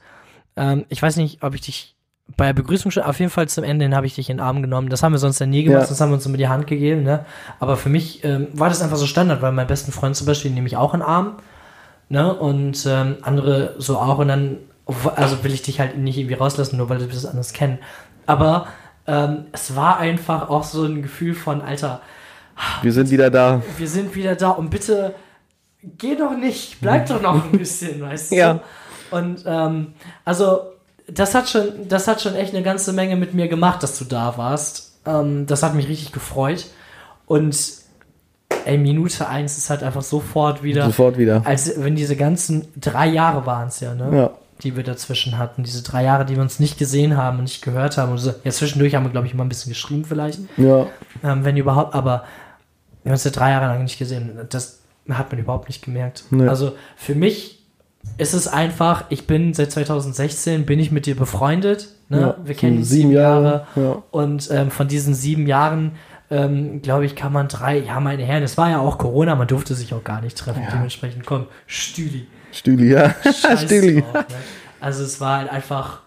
ähm, ich weiß nicht, ob ich dich bei der Begrüßung schon, auf jeden Fall zum Ende hin habe ich dich in den Arm genommen. Das haben wir sonst ja nie gemacht, Ja. sonst haben wir uns immer die Hand gegeben, ne? Aber für mich ähm, war das einfach so Standard, weil mein besten Freund zum Beispiel nehme ich auch in den Arm, ne? Und ähm, andere so auch und dann, also will ich dich halt nicht irgendwie rauslassen, nur weil wir das anders kennen. Aber ähm, es war einfach auch so ein Gefühl von, Alter, Wir sind wieder da. wir sind wieder da und bitte geh doch nicht, bleib doch noch ein bisschen, weißt du? Ja. Und ähm, also das hat schon, das hat schon echt eine ganze Menge mit mir gemacht, dass du da warst. Ähm, das hat mich richtig gefreut. Und ey, Minute eins ist halt einfach sofort wieder, Sofort wieder. als wenn diese ganzen drei Jahre waren es ja, ne? Ja. Die wir dazwischen hatten. Diese drei Jahre, die wir uns nicht gesehen haben und nicht gehört haben. Und so. Ja, zwischendurch haben wir, glaube ich, immer ein bisschen geschrieben vielleicht Ja. ähm, wenn überhaupt, aber wir haben uns ja drei Jahre lang nicht gesehen. Das hat man überhaupt nicht gemerkt. Nee. Also für mich ist es einfach, ich bin seit 2016, bin ich mit dir befreundet. Ne? Ja, wir kennen uns sieben Jahre. Ja. Und ähm, von diesen sieben Jahren, ähm, glaube ich, kann man drei, ja meine Herren, es war ja auch Corona, man durfte sich auch gar nicht treffen. Dementsprechend, komm, Stüli. Stühli, ja. Scheiß Stühli. drauf, ne? Also es war halt einfach,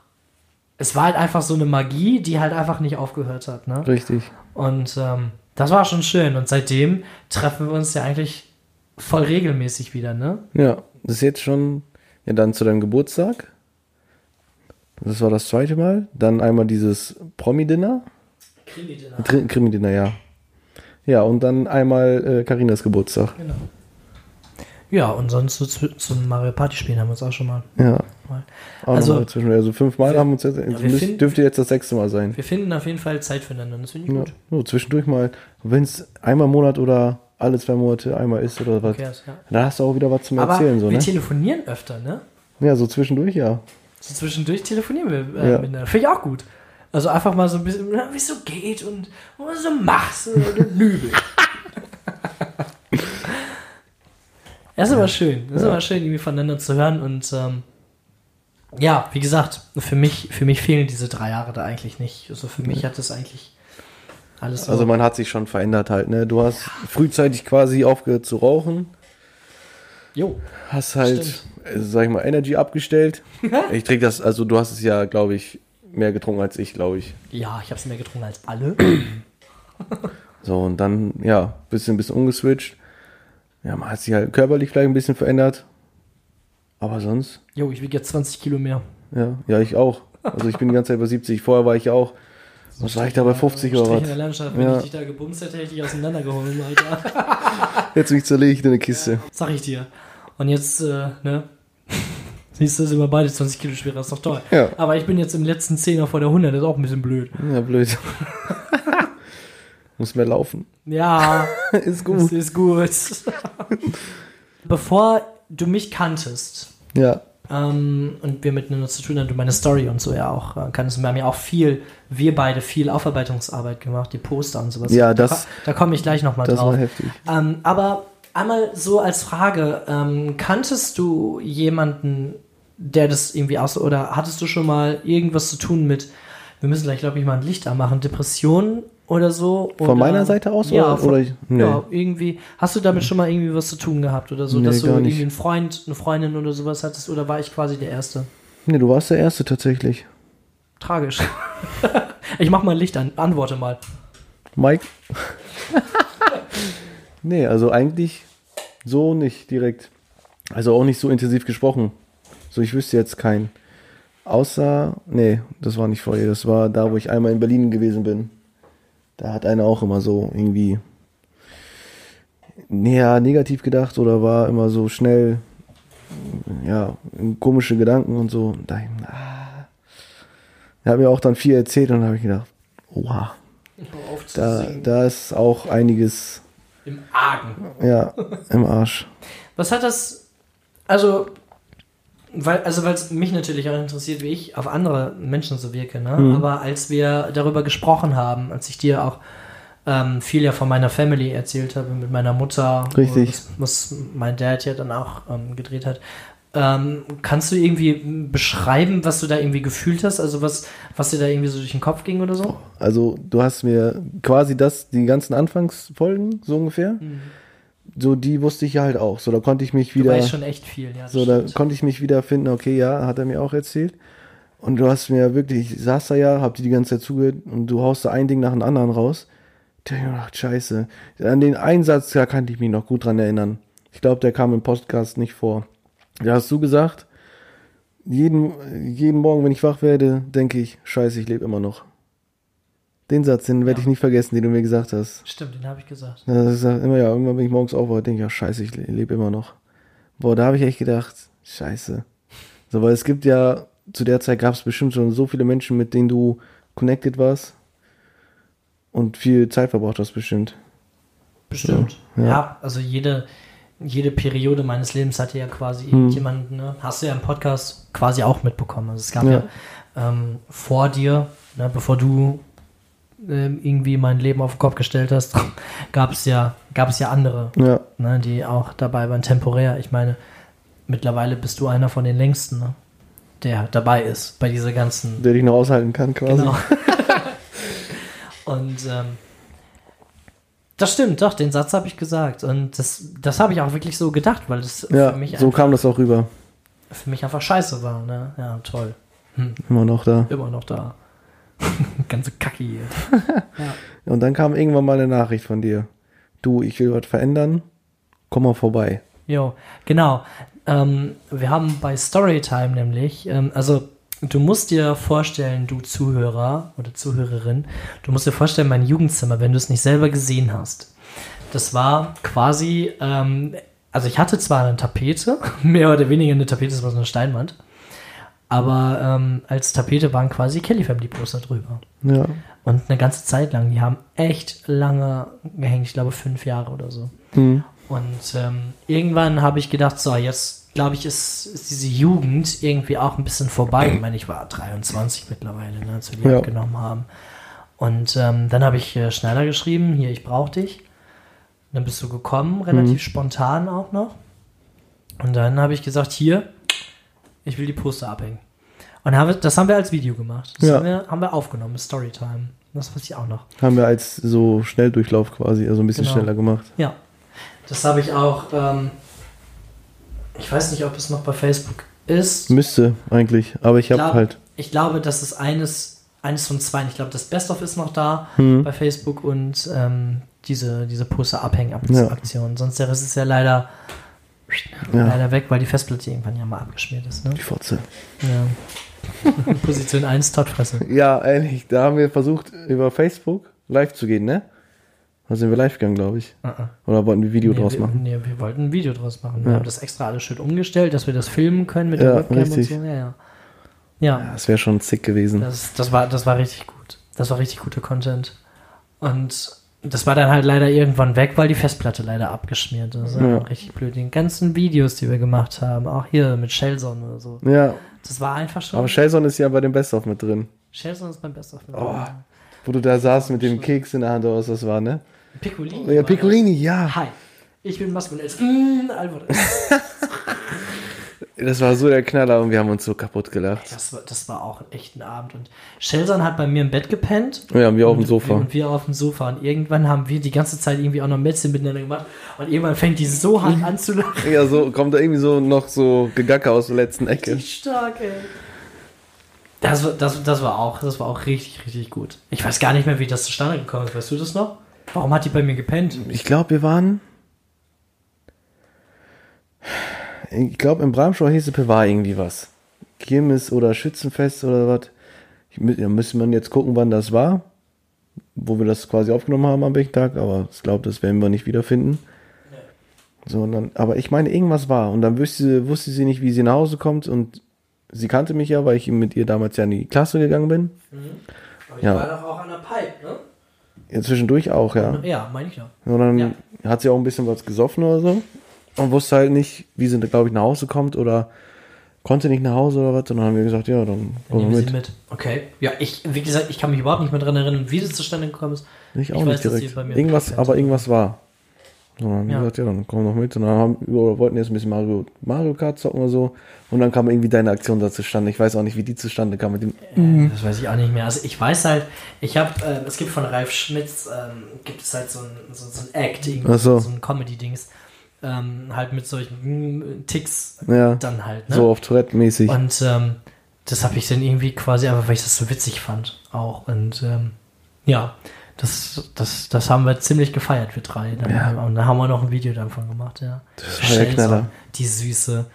es war halt einfach so eine Magie, die halt einfach nicht aufgehört hat. Ne? Richtig. Und ähm, das war schon schön. Und seitdem treffen wir uns ja eigentlich voll regelmäßig wieder, ne? Ja, das ist jetzt schon, ja, dann zu deinem Geburtstag. Das war das zweite Mal. Dann einmal dieses Promi-Dinner. Krimi-Dinner. Krimi-Dinner, ja. Ja, und dann einmal äh, Karinas Geburtstag. Genau. Ja, und sonst so zu, zum Mario Party spielen haben wir uns auch schon mal. Ja. mal. Also- also, fünfmal Wir- haben wir uns jetzt, wir müsst- finden- dürfte jetzt das sechste Mal sein. Wir finden auf jeden Fall Zeit füreinander. Das finde ich Ja, gut. so zwischendurch mal, wenn es einmal im Monat oder alle zwei Monate einmal isst oder was. Okay, ja. Dann hast du auch wieder was zum Aber Erzählen. So, wir ne? telefonieren öfter, ne? Ja, so zwischendurch, ja. So zwischendurch telefonieren wir äh, ja. miteinander. Finde ich auch gut. Also einfach mal so ein bisschen, wie es so geht und, und was du machst und du lübel. Das ist aber schön. Das ist ja. aber schön, irgendwie voneinander zu hören. Und ähm, ja, wie gesagt, für mich, für mich fehlen diese drei Jahre da eigentlich nicht. Also für mich hat das eigentlich alles so. Also man hat sich schon verändert halt, ne? Du hast frühzeitig quasi aufgehört zu rauchen, jo, hast halt, Stimmt. äh, sag ich mal, Energy abgestellt. ich trinke das, also du hast es ja, glaube ich, mehr getrunken als ich, glaube ich. ja, ich habe es mehr getrunken als alle. So, und dann, ja, bisschen, bisschen umgeswitcht. Ja, man hat sich halt körperlich vielleicht ein bisschen verändert. Aber sonst, Jo, ich wiege jetzt 20 Kilo mehr. ja, ja, ich auch. Also ich bin die ganze Zeit bei 70. Vorher war ich auch, was war ich da bei 50 oder Strich in was? der Landschaft, wenn Ja. ich dich da gebumst hätte, hätte ich dich auseinandergeholt, Alter. Jetzt mich zerlege ich in eine Kiste. Sag ich dir. Und jetzt, äh, ne? Siehst du, sind wir beide 20 Kilo schwerer, ist doch toll. Ja. Aber ich bin jetzt im letzten Zehner vor der 100, das ist auch ein bisschen blöd. Ja, blöd. Muss mehr laufen. Ja, Ist gut. ist gut. Bevor du mich kanntest Ja, ähm, und wir miteinander zu tun hatten, du meine Story und so ja auch äh, kanntest, haben ja auch viel, wir beide viel Aufarbeitungsarbeit gemacht, die Poster und sowas. Ja, da, das- ko- da komme ich gleich nochmal das drauf. war heftig. Ähm, aber einmal so als Frage, ähm, kanntest du jemanden, der das irgendwie aus oder hattest du schon mal irgendwas zu tun mit, wir müssen gleich, glaube ich, mal ein Licht anmachen, Depressionen oder so? Von oder, meiner Seite aus Ja, oder- von, oder ich- nee. ja, irgendwie. Hast du damit schon mal irgendwie was zu tun gehabt oder so, Nee, dass du gar nicht. irgendwie einen Freund, eine Freundin oder sowas hattest oder war ich quasi der Erste? Nee, du warst der Erste tatsächlich. Tragisch. Ich mach mal ein Licht an, antworte mal. Mike? nee, also eigentlich so nicht direkt. Also auch nicht so intensiv gesprochen. So, ich wüsste jetzt keinen. Außer, nee, das war nicht vorher. Das war da, wo ich einmal in Berlin gewesen bin. Da hat einer auch immer so irgendwie näher negativ gedacht oder war immer so schnell, ja, komische Gedanken und so. Da, ah. Er hat mir auch dann viel erzählt und da habe ich gedacht, oha. Da, da ist auch einiges Im Argen. ja, im Arsch. Was hat das, also, weil, also weil es mich natürlich auch interessiert, wie ich auf andere Menschen so wirke, ne? Mhm. Aber als wir darüber gesprochen haben, als ich dir auch ähm, viel ja von meiner Family erzählt habe, mit meiner Mutter, Richtig. Was, was mein Dad ja dann auch ähm, gedreht hat, ähm, kannst du irgendwie beschreiben, was du da irgendwie gefühlt hast? Also was, was dir da irgendwie so durch den Kopf ging oder so? Also, du hast mir quasi das, die ganzen Anfangsfolgen, so ungefähr, so die wusste ich ja halt auch. So, da konnte ich mich Du wieder, weißt schon echt viel, ja. so, da stimmt. konnte ich mich wieder finden, okay, ja, hat er mir auch erzählt. Und du hast mir wirklich, ich saß da ja, hab dir die ganze Zeit zugehört und du haust da ein Ding nach dem anderen raus. Da hab ich mir gedacht, scheiße. An den Einsatz, da kann ich mich noch gut dran erinnern. Ich glaube, der kam im Podcast nicht vor. Da hast du gesagt, jeden, jeden Morgen, wenn ich wach werde, denke ich, scheiße, ich lebe immer noch. Den Satz, den werde Ja. ich nicht vergessen, den du mir gesagt hast. Stimmt, den habe ich gesagt. Da sagt immer, ja, irgendwann bin ich morgens aufgewacht, denke ich, ja, scheiße, ich le- lebe immer noch. Boah, da habe ich echt gedacht, scheiße. So, weil es gibt ja, zu der Zeit gab es bestimmt schon so viele Menschen, mit denen du connected warst und viel Zeit verbraucht hast, bestimmt. Bestimmt. Ja. Ja, also jede, jede Periode meines Lebens hatte ja quasi Hm. irgendjemanden, ne? hast du ja im Podcast quasi auch mitbekommen. Also es gab ja, Ja. ähm, vor dir, ne, bevor du ähm, irgendwie mein Leben auf den Kopf gestellt hast, gab es ja, gab es ja andere, Ja, ne, die auch dabei waren, temporär. Ich meine, mittlerweile bist du einer von den längsten, ne, der dabei ist bei dieser ganzen der dich noch aushalten kann, quasi. Genau. Und ähm, das stimmt, doch, den Satz habe ich gesagt. Und das, das habe ich auch wirklich so gedacht, weil das Ja, für, mich so einfach, kam das auch rüber. für mich einfach scheiße war. Ne? Ja, toll. Immer noch da. Immer noch da. Ganze Kacke hier. Und dann kam irgendwann mal eine Nachricht von dir. Du, ich will was verändern, komm mal vorbei. Jo, genau. Ähm, wir haben bei Storytime nämlich, ähm, also du musst dir vorstellen, du Zuhörer oder Zuhörerin, du musst dir vorstellen, mein Jugendzimmer, wenn du es nicht selber gesehen hast, das war quasi, ähm, also ich hatte zwar eine Tapete, mehr oder weniger eine Tapete, das war so eine Steinwand, aber ähm, als Tapete waren quasi Kelly Family Poster drüber. Ja, Und eine ganze Zeit lang, die haben echt lange gehängt, ich glaube fünf Jahre oder so. hm. Und ähm, irgendwann habe ich gedacht, so, jetzt glaube ich, ist, ist diese Jugend irgendwie auch ein bisschen vorbei. Ich meine, ich war 23 mittlerweile, ne, als wir die Ja. abgenommen haben. Und ähm, dann habe ich äh, Schneider geschrieben, hier, ich brauche dich. Dann bist du gekommen, relativ Mhm. spontan auch noch. Und dann habe ich gesagt, hier, ich will die Poster abhängen. Und habe, das haben wir als Video gemacht. Das Ja. haben, wir, haben wir aufgenommen, Storytime. Das weiß ich auch noch. Haben wir als so Schnelldurchlauf quasi, also ein bisschen Genau. schneller gemacht. Ja. Das habe ich auch, ähm, ich weiß nicht, ob es noch bei Facebook ist. Müsste eigentlich, aber ich habe halt. Ich glaube, das ist eines, eines von zwei. Ich glaube, das Best-of ist noch da Hm. bei Facebook und ähm, diese, diese Poster abhängen ab Ja. Aktion. Sonst wäre es ja leider, Ja, leider weg, weil die Festplatte irgendwann ja mal abgeschmiert ist. Ne? die Fotze. Ja. Position 1, Tottfresse. Ja, ähnlich. Da haben wir versucht, über Facebook live zu gehen, ne? Da sind wir live gegangen, glaube ich. Uh -uh. Oder wollten wir Video nee, draus wir, machen? Nee, wir wollten ein Video draus machen. Wir Ja. haben das extra alles schön umgestellt, dass wir das filmen können mit Ja, der Webcam richtig. und so. Ja, ja. Ja, Ja, das wäre schon sick gewesen. das, das, war, das war richtig gut. Das war richtig guter Content. Und das war dann halt leider irgendwann weg, weil die Festplatte leider abgeschmiert ist. Ja. Richtig blöd. Die ganzen Videos, die wir gemacht haben, auch hier mit Shellzone oder so. Ja, Das war einfach schon. aber Shelson ist ja bei dem Best-of mit drin. Shellzone ist mein bester Film. Oh. Wo du da saßt mit dem Keks in der Hand, oder was das war, ne? Piccolini. Ja, Piccolini, ja. Hi. Ich bin Masculins. Mm, Alvarez. Das war so der Knaller und wir haben uns so kaputt gelacht. Das war, das war auch echt ein Abend. Und Shelson hat bei mir im Bett gepennt. Ja, wir auf dem Und- Sofa. Und wir auf dem Sofa. Und irgendwann haben wir die ganze Zeit irgendwie auch noch Mätzchen miteinander gemacht. Und irgendwann fängt die so hart an zu lachen. Ja, so kommt da irgendwie so noch so Gegacke aus der letzten Ecke. Richtig stark, ey. Das, das, das, war auch, das war auch richtig, richtig gut. Ich weiß gar nicht mehr, wie das zustande gekommen ist. Weißt du das noch? Warum hat die bei mir gepennt? Ich glaube, wir waren. Ich glaube, im Bramschau Hesepe war irgendwie was. Kirmes oder Schützenfest oder was. Da müsste man jetzt gucken, wann das war. Wo wir das quasi aufgenommen haben am welchen Tag. Aber ich glaube, das werden wir nicht wiederfinden. So, und dann, aber ich meine, irgendwas war. Und dann wusste, wusste sie nicht, wie sie nach Hause kommt. Und sie kannte mich ja, weil ich mit ihr damals ja in die Klasse gegangen bin. Aber ich Ja. war doch auch an der Pipe, ne? Ja, zwischendurch auch, ja. Ja, meine ich ja. Und dann Ja. hat sie auch ein bisschen was gesoffen oder so. Und wusste halt nicht, wie sie, glaube ich, nach Hause kommt oder konnte nicht nach Hause oder was. Und dann haben wir gesagt, ja, dann kommen nehmen wir mit. sie mit. Okay. Ja, ich, wie gesagt, ich kann mich überhaupt nicht mehr dran erinnern, wie das zustande gekommen ist. Ich auch Ich nicht weiß, sie direkt. bei mir Irgendwas, aber irgendwas war. Und dann haben wir Ja. gesagt, ja, dann kommen wir noch mit. Und dann haben, wir wollten jetzt ein bisschen Mario, Mario Kart zocken oder so. Und dann kam irgendwie deine Aktion da zustande. Ich weiß auch nicht, wie die zustande kam mit dem. Äh, Das weiß ich auch nicht mehr. Also ich weiß halt, ich habe, äh, es gibt von Ralf Schmitz, ähm, gibt es halt so ein, so, so ein Act, irgendwie, so. so ein Comedy-Dings, ähm, halt mit solchen mm, Ticks Ja, dann halt, ne? so auf Tourette-mäßig. Und ähm, das habe ich dann irgendwie quasi einfach, weil ich das so witzig fand auch. Und ähm, ja, das, das, das haben wir ziemlich gefeiert, wir drei. Dann, Ja. Und da haben wir noch ein Video davon gemacht, ja. Das war der Knaller. Die Süße.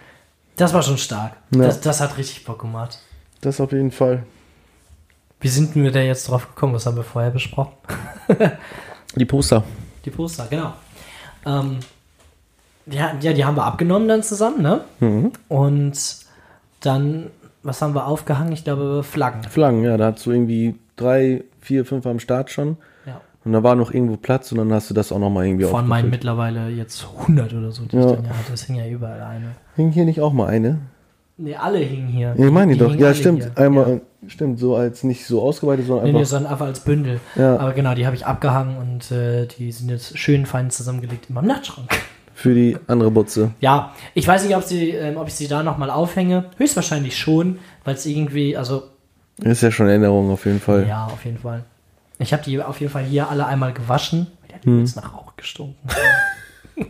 Das war schon stark. Ja. Das, das hat richtig Bock gemacht. Das auf jeden Fall. Wie sind wir da jetzt drauf gekommen? Was haben wir vorher besprochen? Die Poster. Die Poster, genau. Ähm, ja, ja, die haben wir abgenommen dann zusammen, ne? Mhm. Und dann, was haben wir aufgehangen? Ich glaube, Flaggen. Flaggen, ja, da hast du irgendwie drei, vier, fünf am Start schon. Und da war noch irgendwo Platz und dann hast du das auch nochmal irgendwie Von meinen mittlerweile jetzt 100 oder so, die Ja. ich dann ja hatte. Es hing ja überall eine. Hing hier nicht auch mal eine? Ne, alle hingen hier. Ja, ich meine Die doch. Ja, stimmt. hier. Einmal, Ja. stimmt, so als nicht so ausgeweitet, sondern Nee, nee, einfach. sondern einfach als Bündel. Ja. Aber genau, die habe ich abgehangen und äh, die sind jetzt schön fein zusammengelegt in meinem Nachtschrank. Für die andere Butze. Ja, ich weiß nicht, ob, sie, ähm, ob ich sie da nochmal aufhänge. Höchstwahrscheinlich schon, weil es irgendwie, also Ist ja schon Erinnerung auf jeden Fall. Ja, auf jeden Fall. Ich habe die auf jeden Fall hier alle einmal gewaschen. Die hat Hm. übelst nach Rauch gestunken.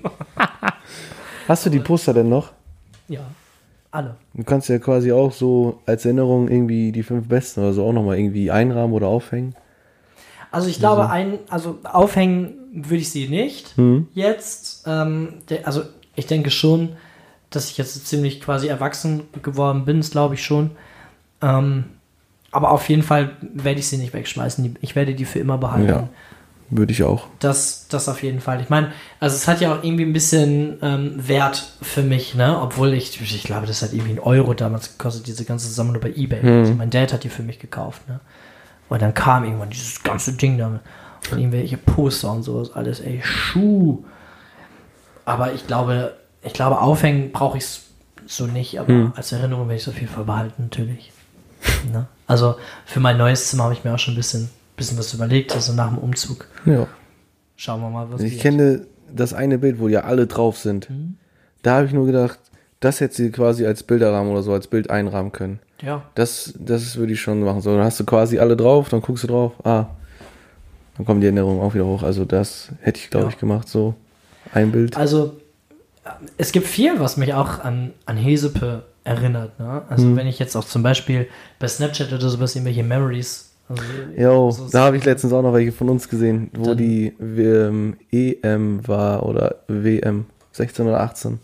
Hast du die Poster denn noch? ja, alle. Du kannst ja quasi auch so als Erinnerung irgendwie die fünf besten oder so auch nochmal irgendwie einrahmen oder aufhängen. Also ich glaube, ein, also aufhängen würde ich sie nicht Hm. jetzt. Ähm, der, also ich denke schon, dass ich jetzt ziemlich quasi erwachsen geworden bin, das glaube ich schon. Ähm, aber auf jeden Fall werde ich sie nicht wegschmeißen. Ich werde die für immer behalten. Ja. Würde ich auch. Das, das auf jeden Fall. Ich meine, also es hat ja auch irgendwie ein bisschen ähm, Wert für mich, ne? Obwohl ich, ich glaube, das hat irgendwie einen Euro damals gekostet, diese ganze Sammlung bei Ebay. Also mein Dad hat die für mich gekauft, ne? Und dann kam irgendwann dieses ganze Ding da und irgendwelche Poster und sowas, alles, ey, Schuh. Aber ich glaube, ich glaube, aufhängen brauche ich es so nicht, aber als Erinnerung werde ich es auf jeden Fall behalten, natürlich. ne? Also für mein neues Zimmer habe ich mir auch schon ein bisschen, bisschen was überlegt, also nach dem Umzug. Ja. Schauen wir mal, was Ich wird. kenne das eine Bild, wo ja alle drauf sind. Mhm. Da habe ich nur gedacht, das hätte sie quasi als Bilderrahmen oder so, als Bild einrahmen können. Ja. Das, das würde ich schon machen. So, dann hast du quasi alle drauf, dann guckst du drauf, ah, dann kommen die Erinnerungen auch wieder hoch. Also das hätte ich, glaube Ja. ich, gemacht, so ein Bild. Also, es gibt viel, was mich auch an, an Hesepe erinnert. Ne? Also, Hm. wenn ich jetzt auch zum Beispiel bei Snapchat oder sowas irgendwelche Memories. Also, Jo, so- da habe ich letztens auch noch welche von uns gesehen, wo die ähm, EM war oder WM, 16 oder 18.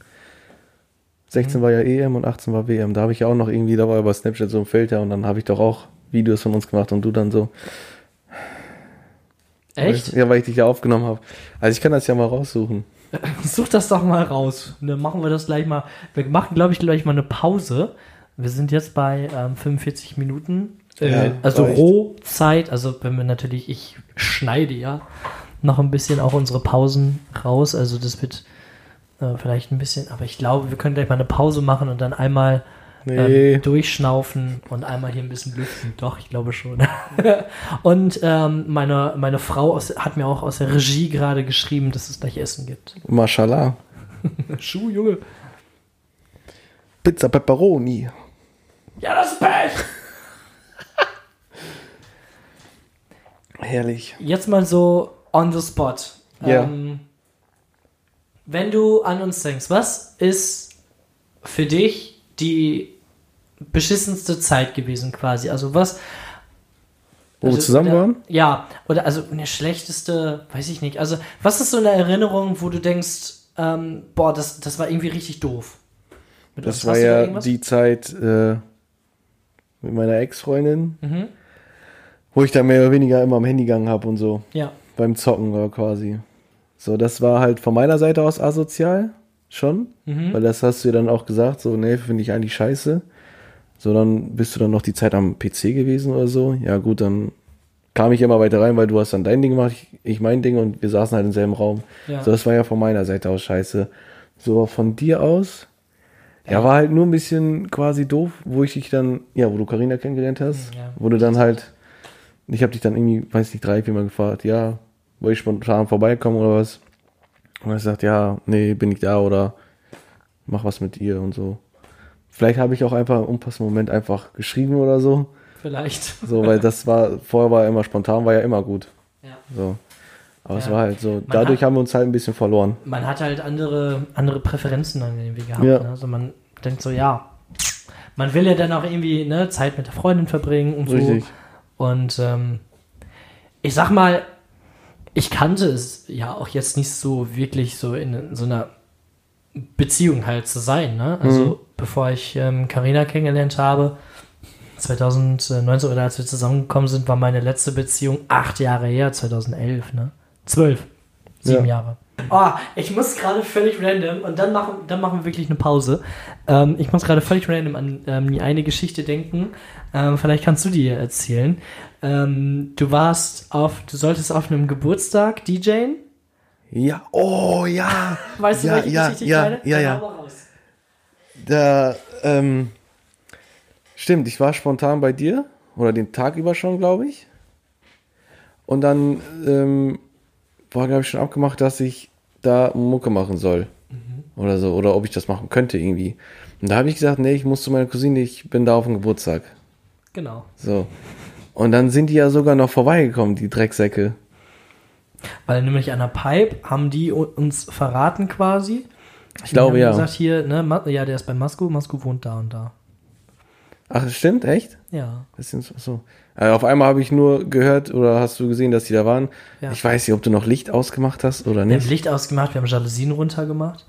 16 Mhm. war ja EM und 18 war WM. Da habe ich ja auch noch irgendwie, da war über Snapchat so ein Filter und dann habe ich doch auch Videos von uns gemacht und du dann so. Echt? Ja, weil ich dich ja aufgenommen habe. Also ich kann das ja mal raussuchen. Such das doch mal raus. Dann machen wir das gleich mal. Wir machen, glaube ich, gleich mal eine Pause. Wir sind jetzt bei ähm, 45 Minuten. Äh, Ja, also reicht. Rohzeit. Also wenn wir natürlich, ich schneide ja noch ein bisschen auch unsere Pausen raus. Also das wird äh, vielleicht ein bisschen, aber ich glaube, wir können gleich mal eine Pause machen und dann einmal Nee. ähm, durchschnaufen und einmal hier ein bisschen lüften. Doch, ich glaube schon. und ähm, meine, meine Frau aus, hat mir auch aus der Regie gerade geschrieben, dass es gleich Essen gibt. Mashallah. Schuh, Junge. Pizza Pepperoni. Ja, das Pech! Herrlich. Jetzt mal so on the spot. Ja. Ähm, wenn du an uns denkst, was ist für dich die beschissenste Zeit gewesen quasi? Also was... Wo wir also, zusammen waren? Ja, oder also eine schlechteste, weiß ich nicht. Also was ist so eine Erinnerung, wo du denkst, ähm, boah, das, das war irgendwie richtig doof? Mit Das war da ja irgendwas? die Zeit äh, mit meiner Ex-Freundin, Mhm. wo ich da mehr oder weniger immer am Handy gegangen habe und so. Ja, Beim Zocken war quasi. So, das war halt von meiner Seite aus asozial. Schon. Mhm. Weil das hast du ja dann auch gesagt, so, nee, finde ich eigentlich scheiße. So, dann bist du dann noch die Zeit am PC gewesen oder so. Ja, gut, dann kam ich immer weiter rein, weil du hast dann dein Ding gemacht, ich, ich mein Ding und wir saßen halt im selben Raum. Ja. So, das war ja von meiner Seite aus scheiße. So, von dir aus, ja, war halt nur ein bisschen quasi doof, wo ich dich dann, ja, wo du Karina kennengelernt hast, Ja. wo du dann halt, ich habe dich dann irgendwie, weiß nicht, drei, viermal gefragt, ja, wollte ich spontan vorbeikommen oder was? Und er sagt, ja, nee, bin ich da oder mach was mit ihr und so. Vielleicht habe ich auch einfach im unpassenden Moment einfach geschrieben oder so. vielleicht. So, weil das war, vorher war ja immer spontan, war ja immer gut. Ja. So. Aber es Ja. war halt so, dadurch hat- haben wir uns halt ein bisschen verloren. man hat halt andere, andere Präferenzen dann irgendwie gehabt. Ja. Ne? Also man denkt so, ja, man will ja dann auch irgendwie ne, Zeit mit der Freundin verbringen und so. Richtig. Und ähm, ich sag mal, ich kannte es ja auch jetzt nicht so wirklich so in so einer Beziehung halt zu sein. Ne? Also Mhm. Bevor ich ähm, Carina kennengelernt habe, 2019 oder als wir zusammengekommen sind, war meine letzte Beziehung acht Jahre her, 2011, ne? Zwölf. Sieben Ja. Jahre. Oh, ich muss gerade völlig random und dann machen, dann machen wir wirklich eine Pause. Ähm, ich muss gerade völlig random an ähm, die eine Geschichte denken. Ähm, vielleicht kannst du die erzählen. Ähm, du warst auf, du solltest auf einem Geburtstag DJen. Ja, oh ja. Weißt du, Ja, welche ja, Geschichte ich ja, meine? ja, ja. raus. Da, ähm, stimmt, ich war spontan bei dir oder den Tag über schon, glaube ich. Und dann ähm, war, glaube ich, schon abgemacht, dass ich da Mucke machen soll. Oder so, oder ob ich das machen könnte irgendwie. Und da habe ich gesagt, nee, ich muss zu meiner Cousine, ich bin da auf dem Geburtstag. Genau. So. Und dann sind die ja sogar noch vorbeigekommen, die Drecksäcke. Weil nämlich an der Pipe haben die uns verraten quasi. Ich glaube, ja. gesagt, hier, ne, ja, der ist bei Masku, Masku wohnt da und da. Ach, das stimmt, echt? Ja. Das sind so- so. Äh, auf einmal habe ich nur gehört oder hast du gesehen, dass die da waren. Ja. Ich weiß nicht, ob du noch Licht ausgemacht hast oder Wir haben nicht. Licht ausgemacht, wir haben Jalousien runtergemacht.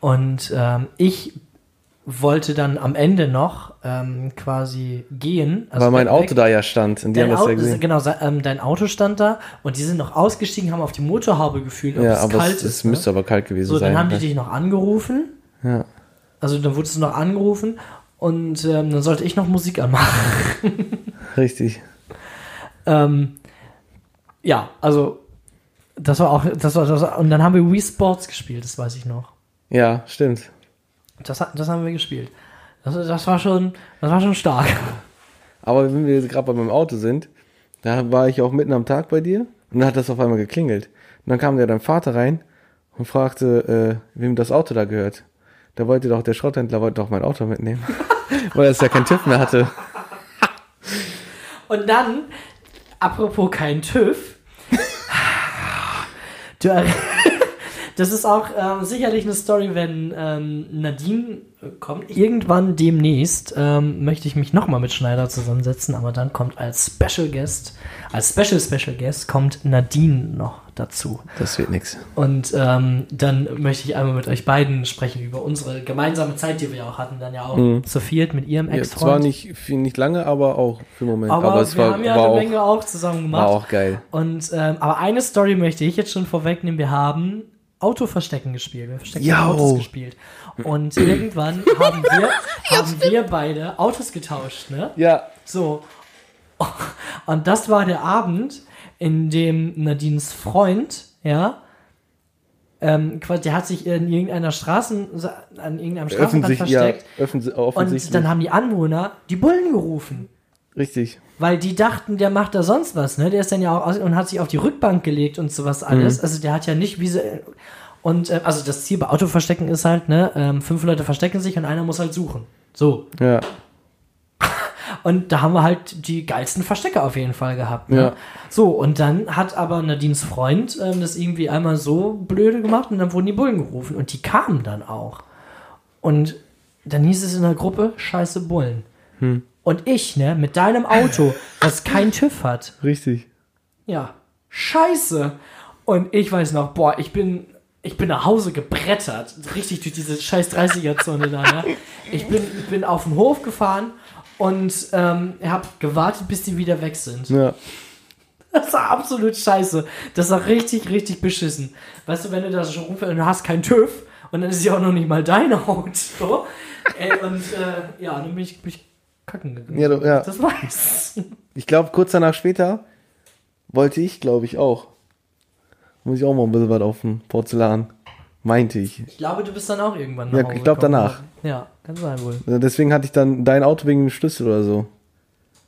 Und ähm, ich wollte dann am Ende noch ähm, quasi gehen. also Weil mein weg- Auto da ja stand und die Dein haben das Auto, ja gesehen. genau, ähm, dein Auto stand da und die sind noch ausgestiegen, haben auf die Motorhaube gefühlt, ob Ja, es aber kalt es, ist. es ne? müsste aber kalt gewesen So, sein. dann haben die ne? dich noch angerufen. ja. Also dann wurdest du noch angerufen und ähm, dann sollte ich noch Musik anmachen. Richtig. ähm, ja, also das war auch, das war, das war, und dann haben wir Wii Sports gespielt, das weiß ich noch. Ja, stimmt. Das, das haben wir gespielt. Das, das war schon, das war schon stark. Aber wenn wir jetzt gerade bei meinem Auto sind, da war ich auch mitten am Tag bei dir und dann hat das auf einmal geklingelt. Und dann kam ja dein Vater rein und fragte, äh, wem das Auto da gehört. Da wollte doch, der Schrotthändler wollte doch mein Auto mitnehmen. Weil er es ja keinen TÜV mehr hatte. Und dann, apropos kein TÜV, du, er- das ist auch ähm, sicherlich eine Story, wenn ähm, Nadine kommt. Irgendwann demnächst ähm, möchte ich mich nochmal mit Schneider zusammensetzen, aber dann kommt als Special Guest, als Special Special Guest kommt Nadine noch dazu. Das wird nix. Und ähm, dann möchte ich einmal mit euch beiden sprechen über unsere gemeinsame Zeit, die wir ja auch hatten, dann ja auch zu viert mit ihrem Ja, Ex-Freund. zwar nicht, viel, nicht lange, aber auch für einen Moment. aber, Aber, es wir war, haben ja war, eine auch, Menge auch zusammen gemacht. war auch geil. Und ähm, aber eine Story möchte ich jetzt schon vorwegnehmen. Wir haben Autoverstecken gespielt. Wir verstecken. Autos gespielt. Und irgendwann haben wir, haben wir beide Autos getauscht, ne? Ja, So. Und das war der Abend, in dem Nadines Freund, ja, ähm, quasi, der hat sich in irgendeiner Straßen, an irgendeinem ja, versteckt. offens und dann haben die Anwohner die Bullen gerufen. Richtig. Weil die dachten, der macht da sonst was, ne? Der ist dann ja auch aus und hat sich auf die Rückbank gelegt und sowas alles. Also der hat ja nicht wie so. Und äh, also das Ziel bei Autoverstecken ist halt, ne, ähm, fünf Leute verstecken sich und einer muss halt suchen. So. Ja. Und da haben wir halt die geilsten Verstecke auf jeden Fall gehabt. Ne? Ja. So, und dann hat aber Nadines Freund ähm, das irgendwie einmal so blöde gemacht und dann wurden die Bullen gerufen. Und die kamen dann auch. Und dann hieß es in der Gruppe, scheiße Bullen. Und ich, ne, mit deinem Auto, das kein TÜV hat, Richtig. ja, scheiße. Und ich weiß noch, boah, ich bin, ich bin nach Hause gebrettert. Richtig durch diese scheiß 30er-Zone da, ne? Ich bin, ich bin auf den Hof gefahren und ähm, hab gewartet, bis die wieder weg sind. Ja. Das war absolut scheiße. Das war richtig, richtig beschissen. Weißt du, wenn du da schon rumfährst und du hast keinen TÜV und dann ist ja auch noch nicht mal dein Auto. Ey, und äh, ja, dann bin ich, bin ich kacken gegangen. Ja, du- ja. Das weiß. Ich glaube, kurz danach später wollte ich, glaube ich, auch. Muss ich auch mal ein bisschen was auf dem Porzellan. Meinte ich. Ich glaube, du bist dann auch irgendwann Ja, nach Hause ich glaub, gekommen. danach. Ja, kann sein wohl. Deswegen hatte ich dann dein Auto wegen dem Schlüssel oder so.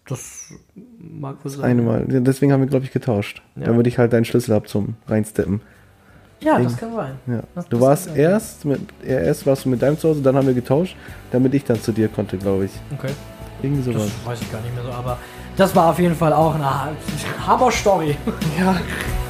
Das mag wohl sein. Einmal. Ja, Deswegen haben wir, glaube ich, getauscht. Ja. Damit ich halt deinen Schlüssel hab zum Reinsteppen. Ja, das kann sein. Ja. Das- Du warst erst mit, ja, erst warst du mit deinem Zuhause, dann haben wir getauscht, damit ich dann zu dir konnte, glaube ich. Okay. Irgendwie Das sowas. weiß ich gar nicht mehr so, aber das war auf jeden Fall auch eine Ha- Hammer-Story. Ja.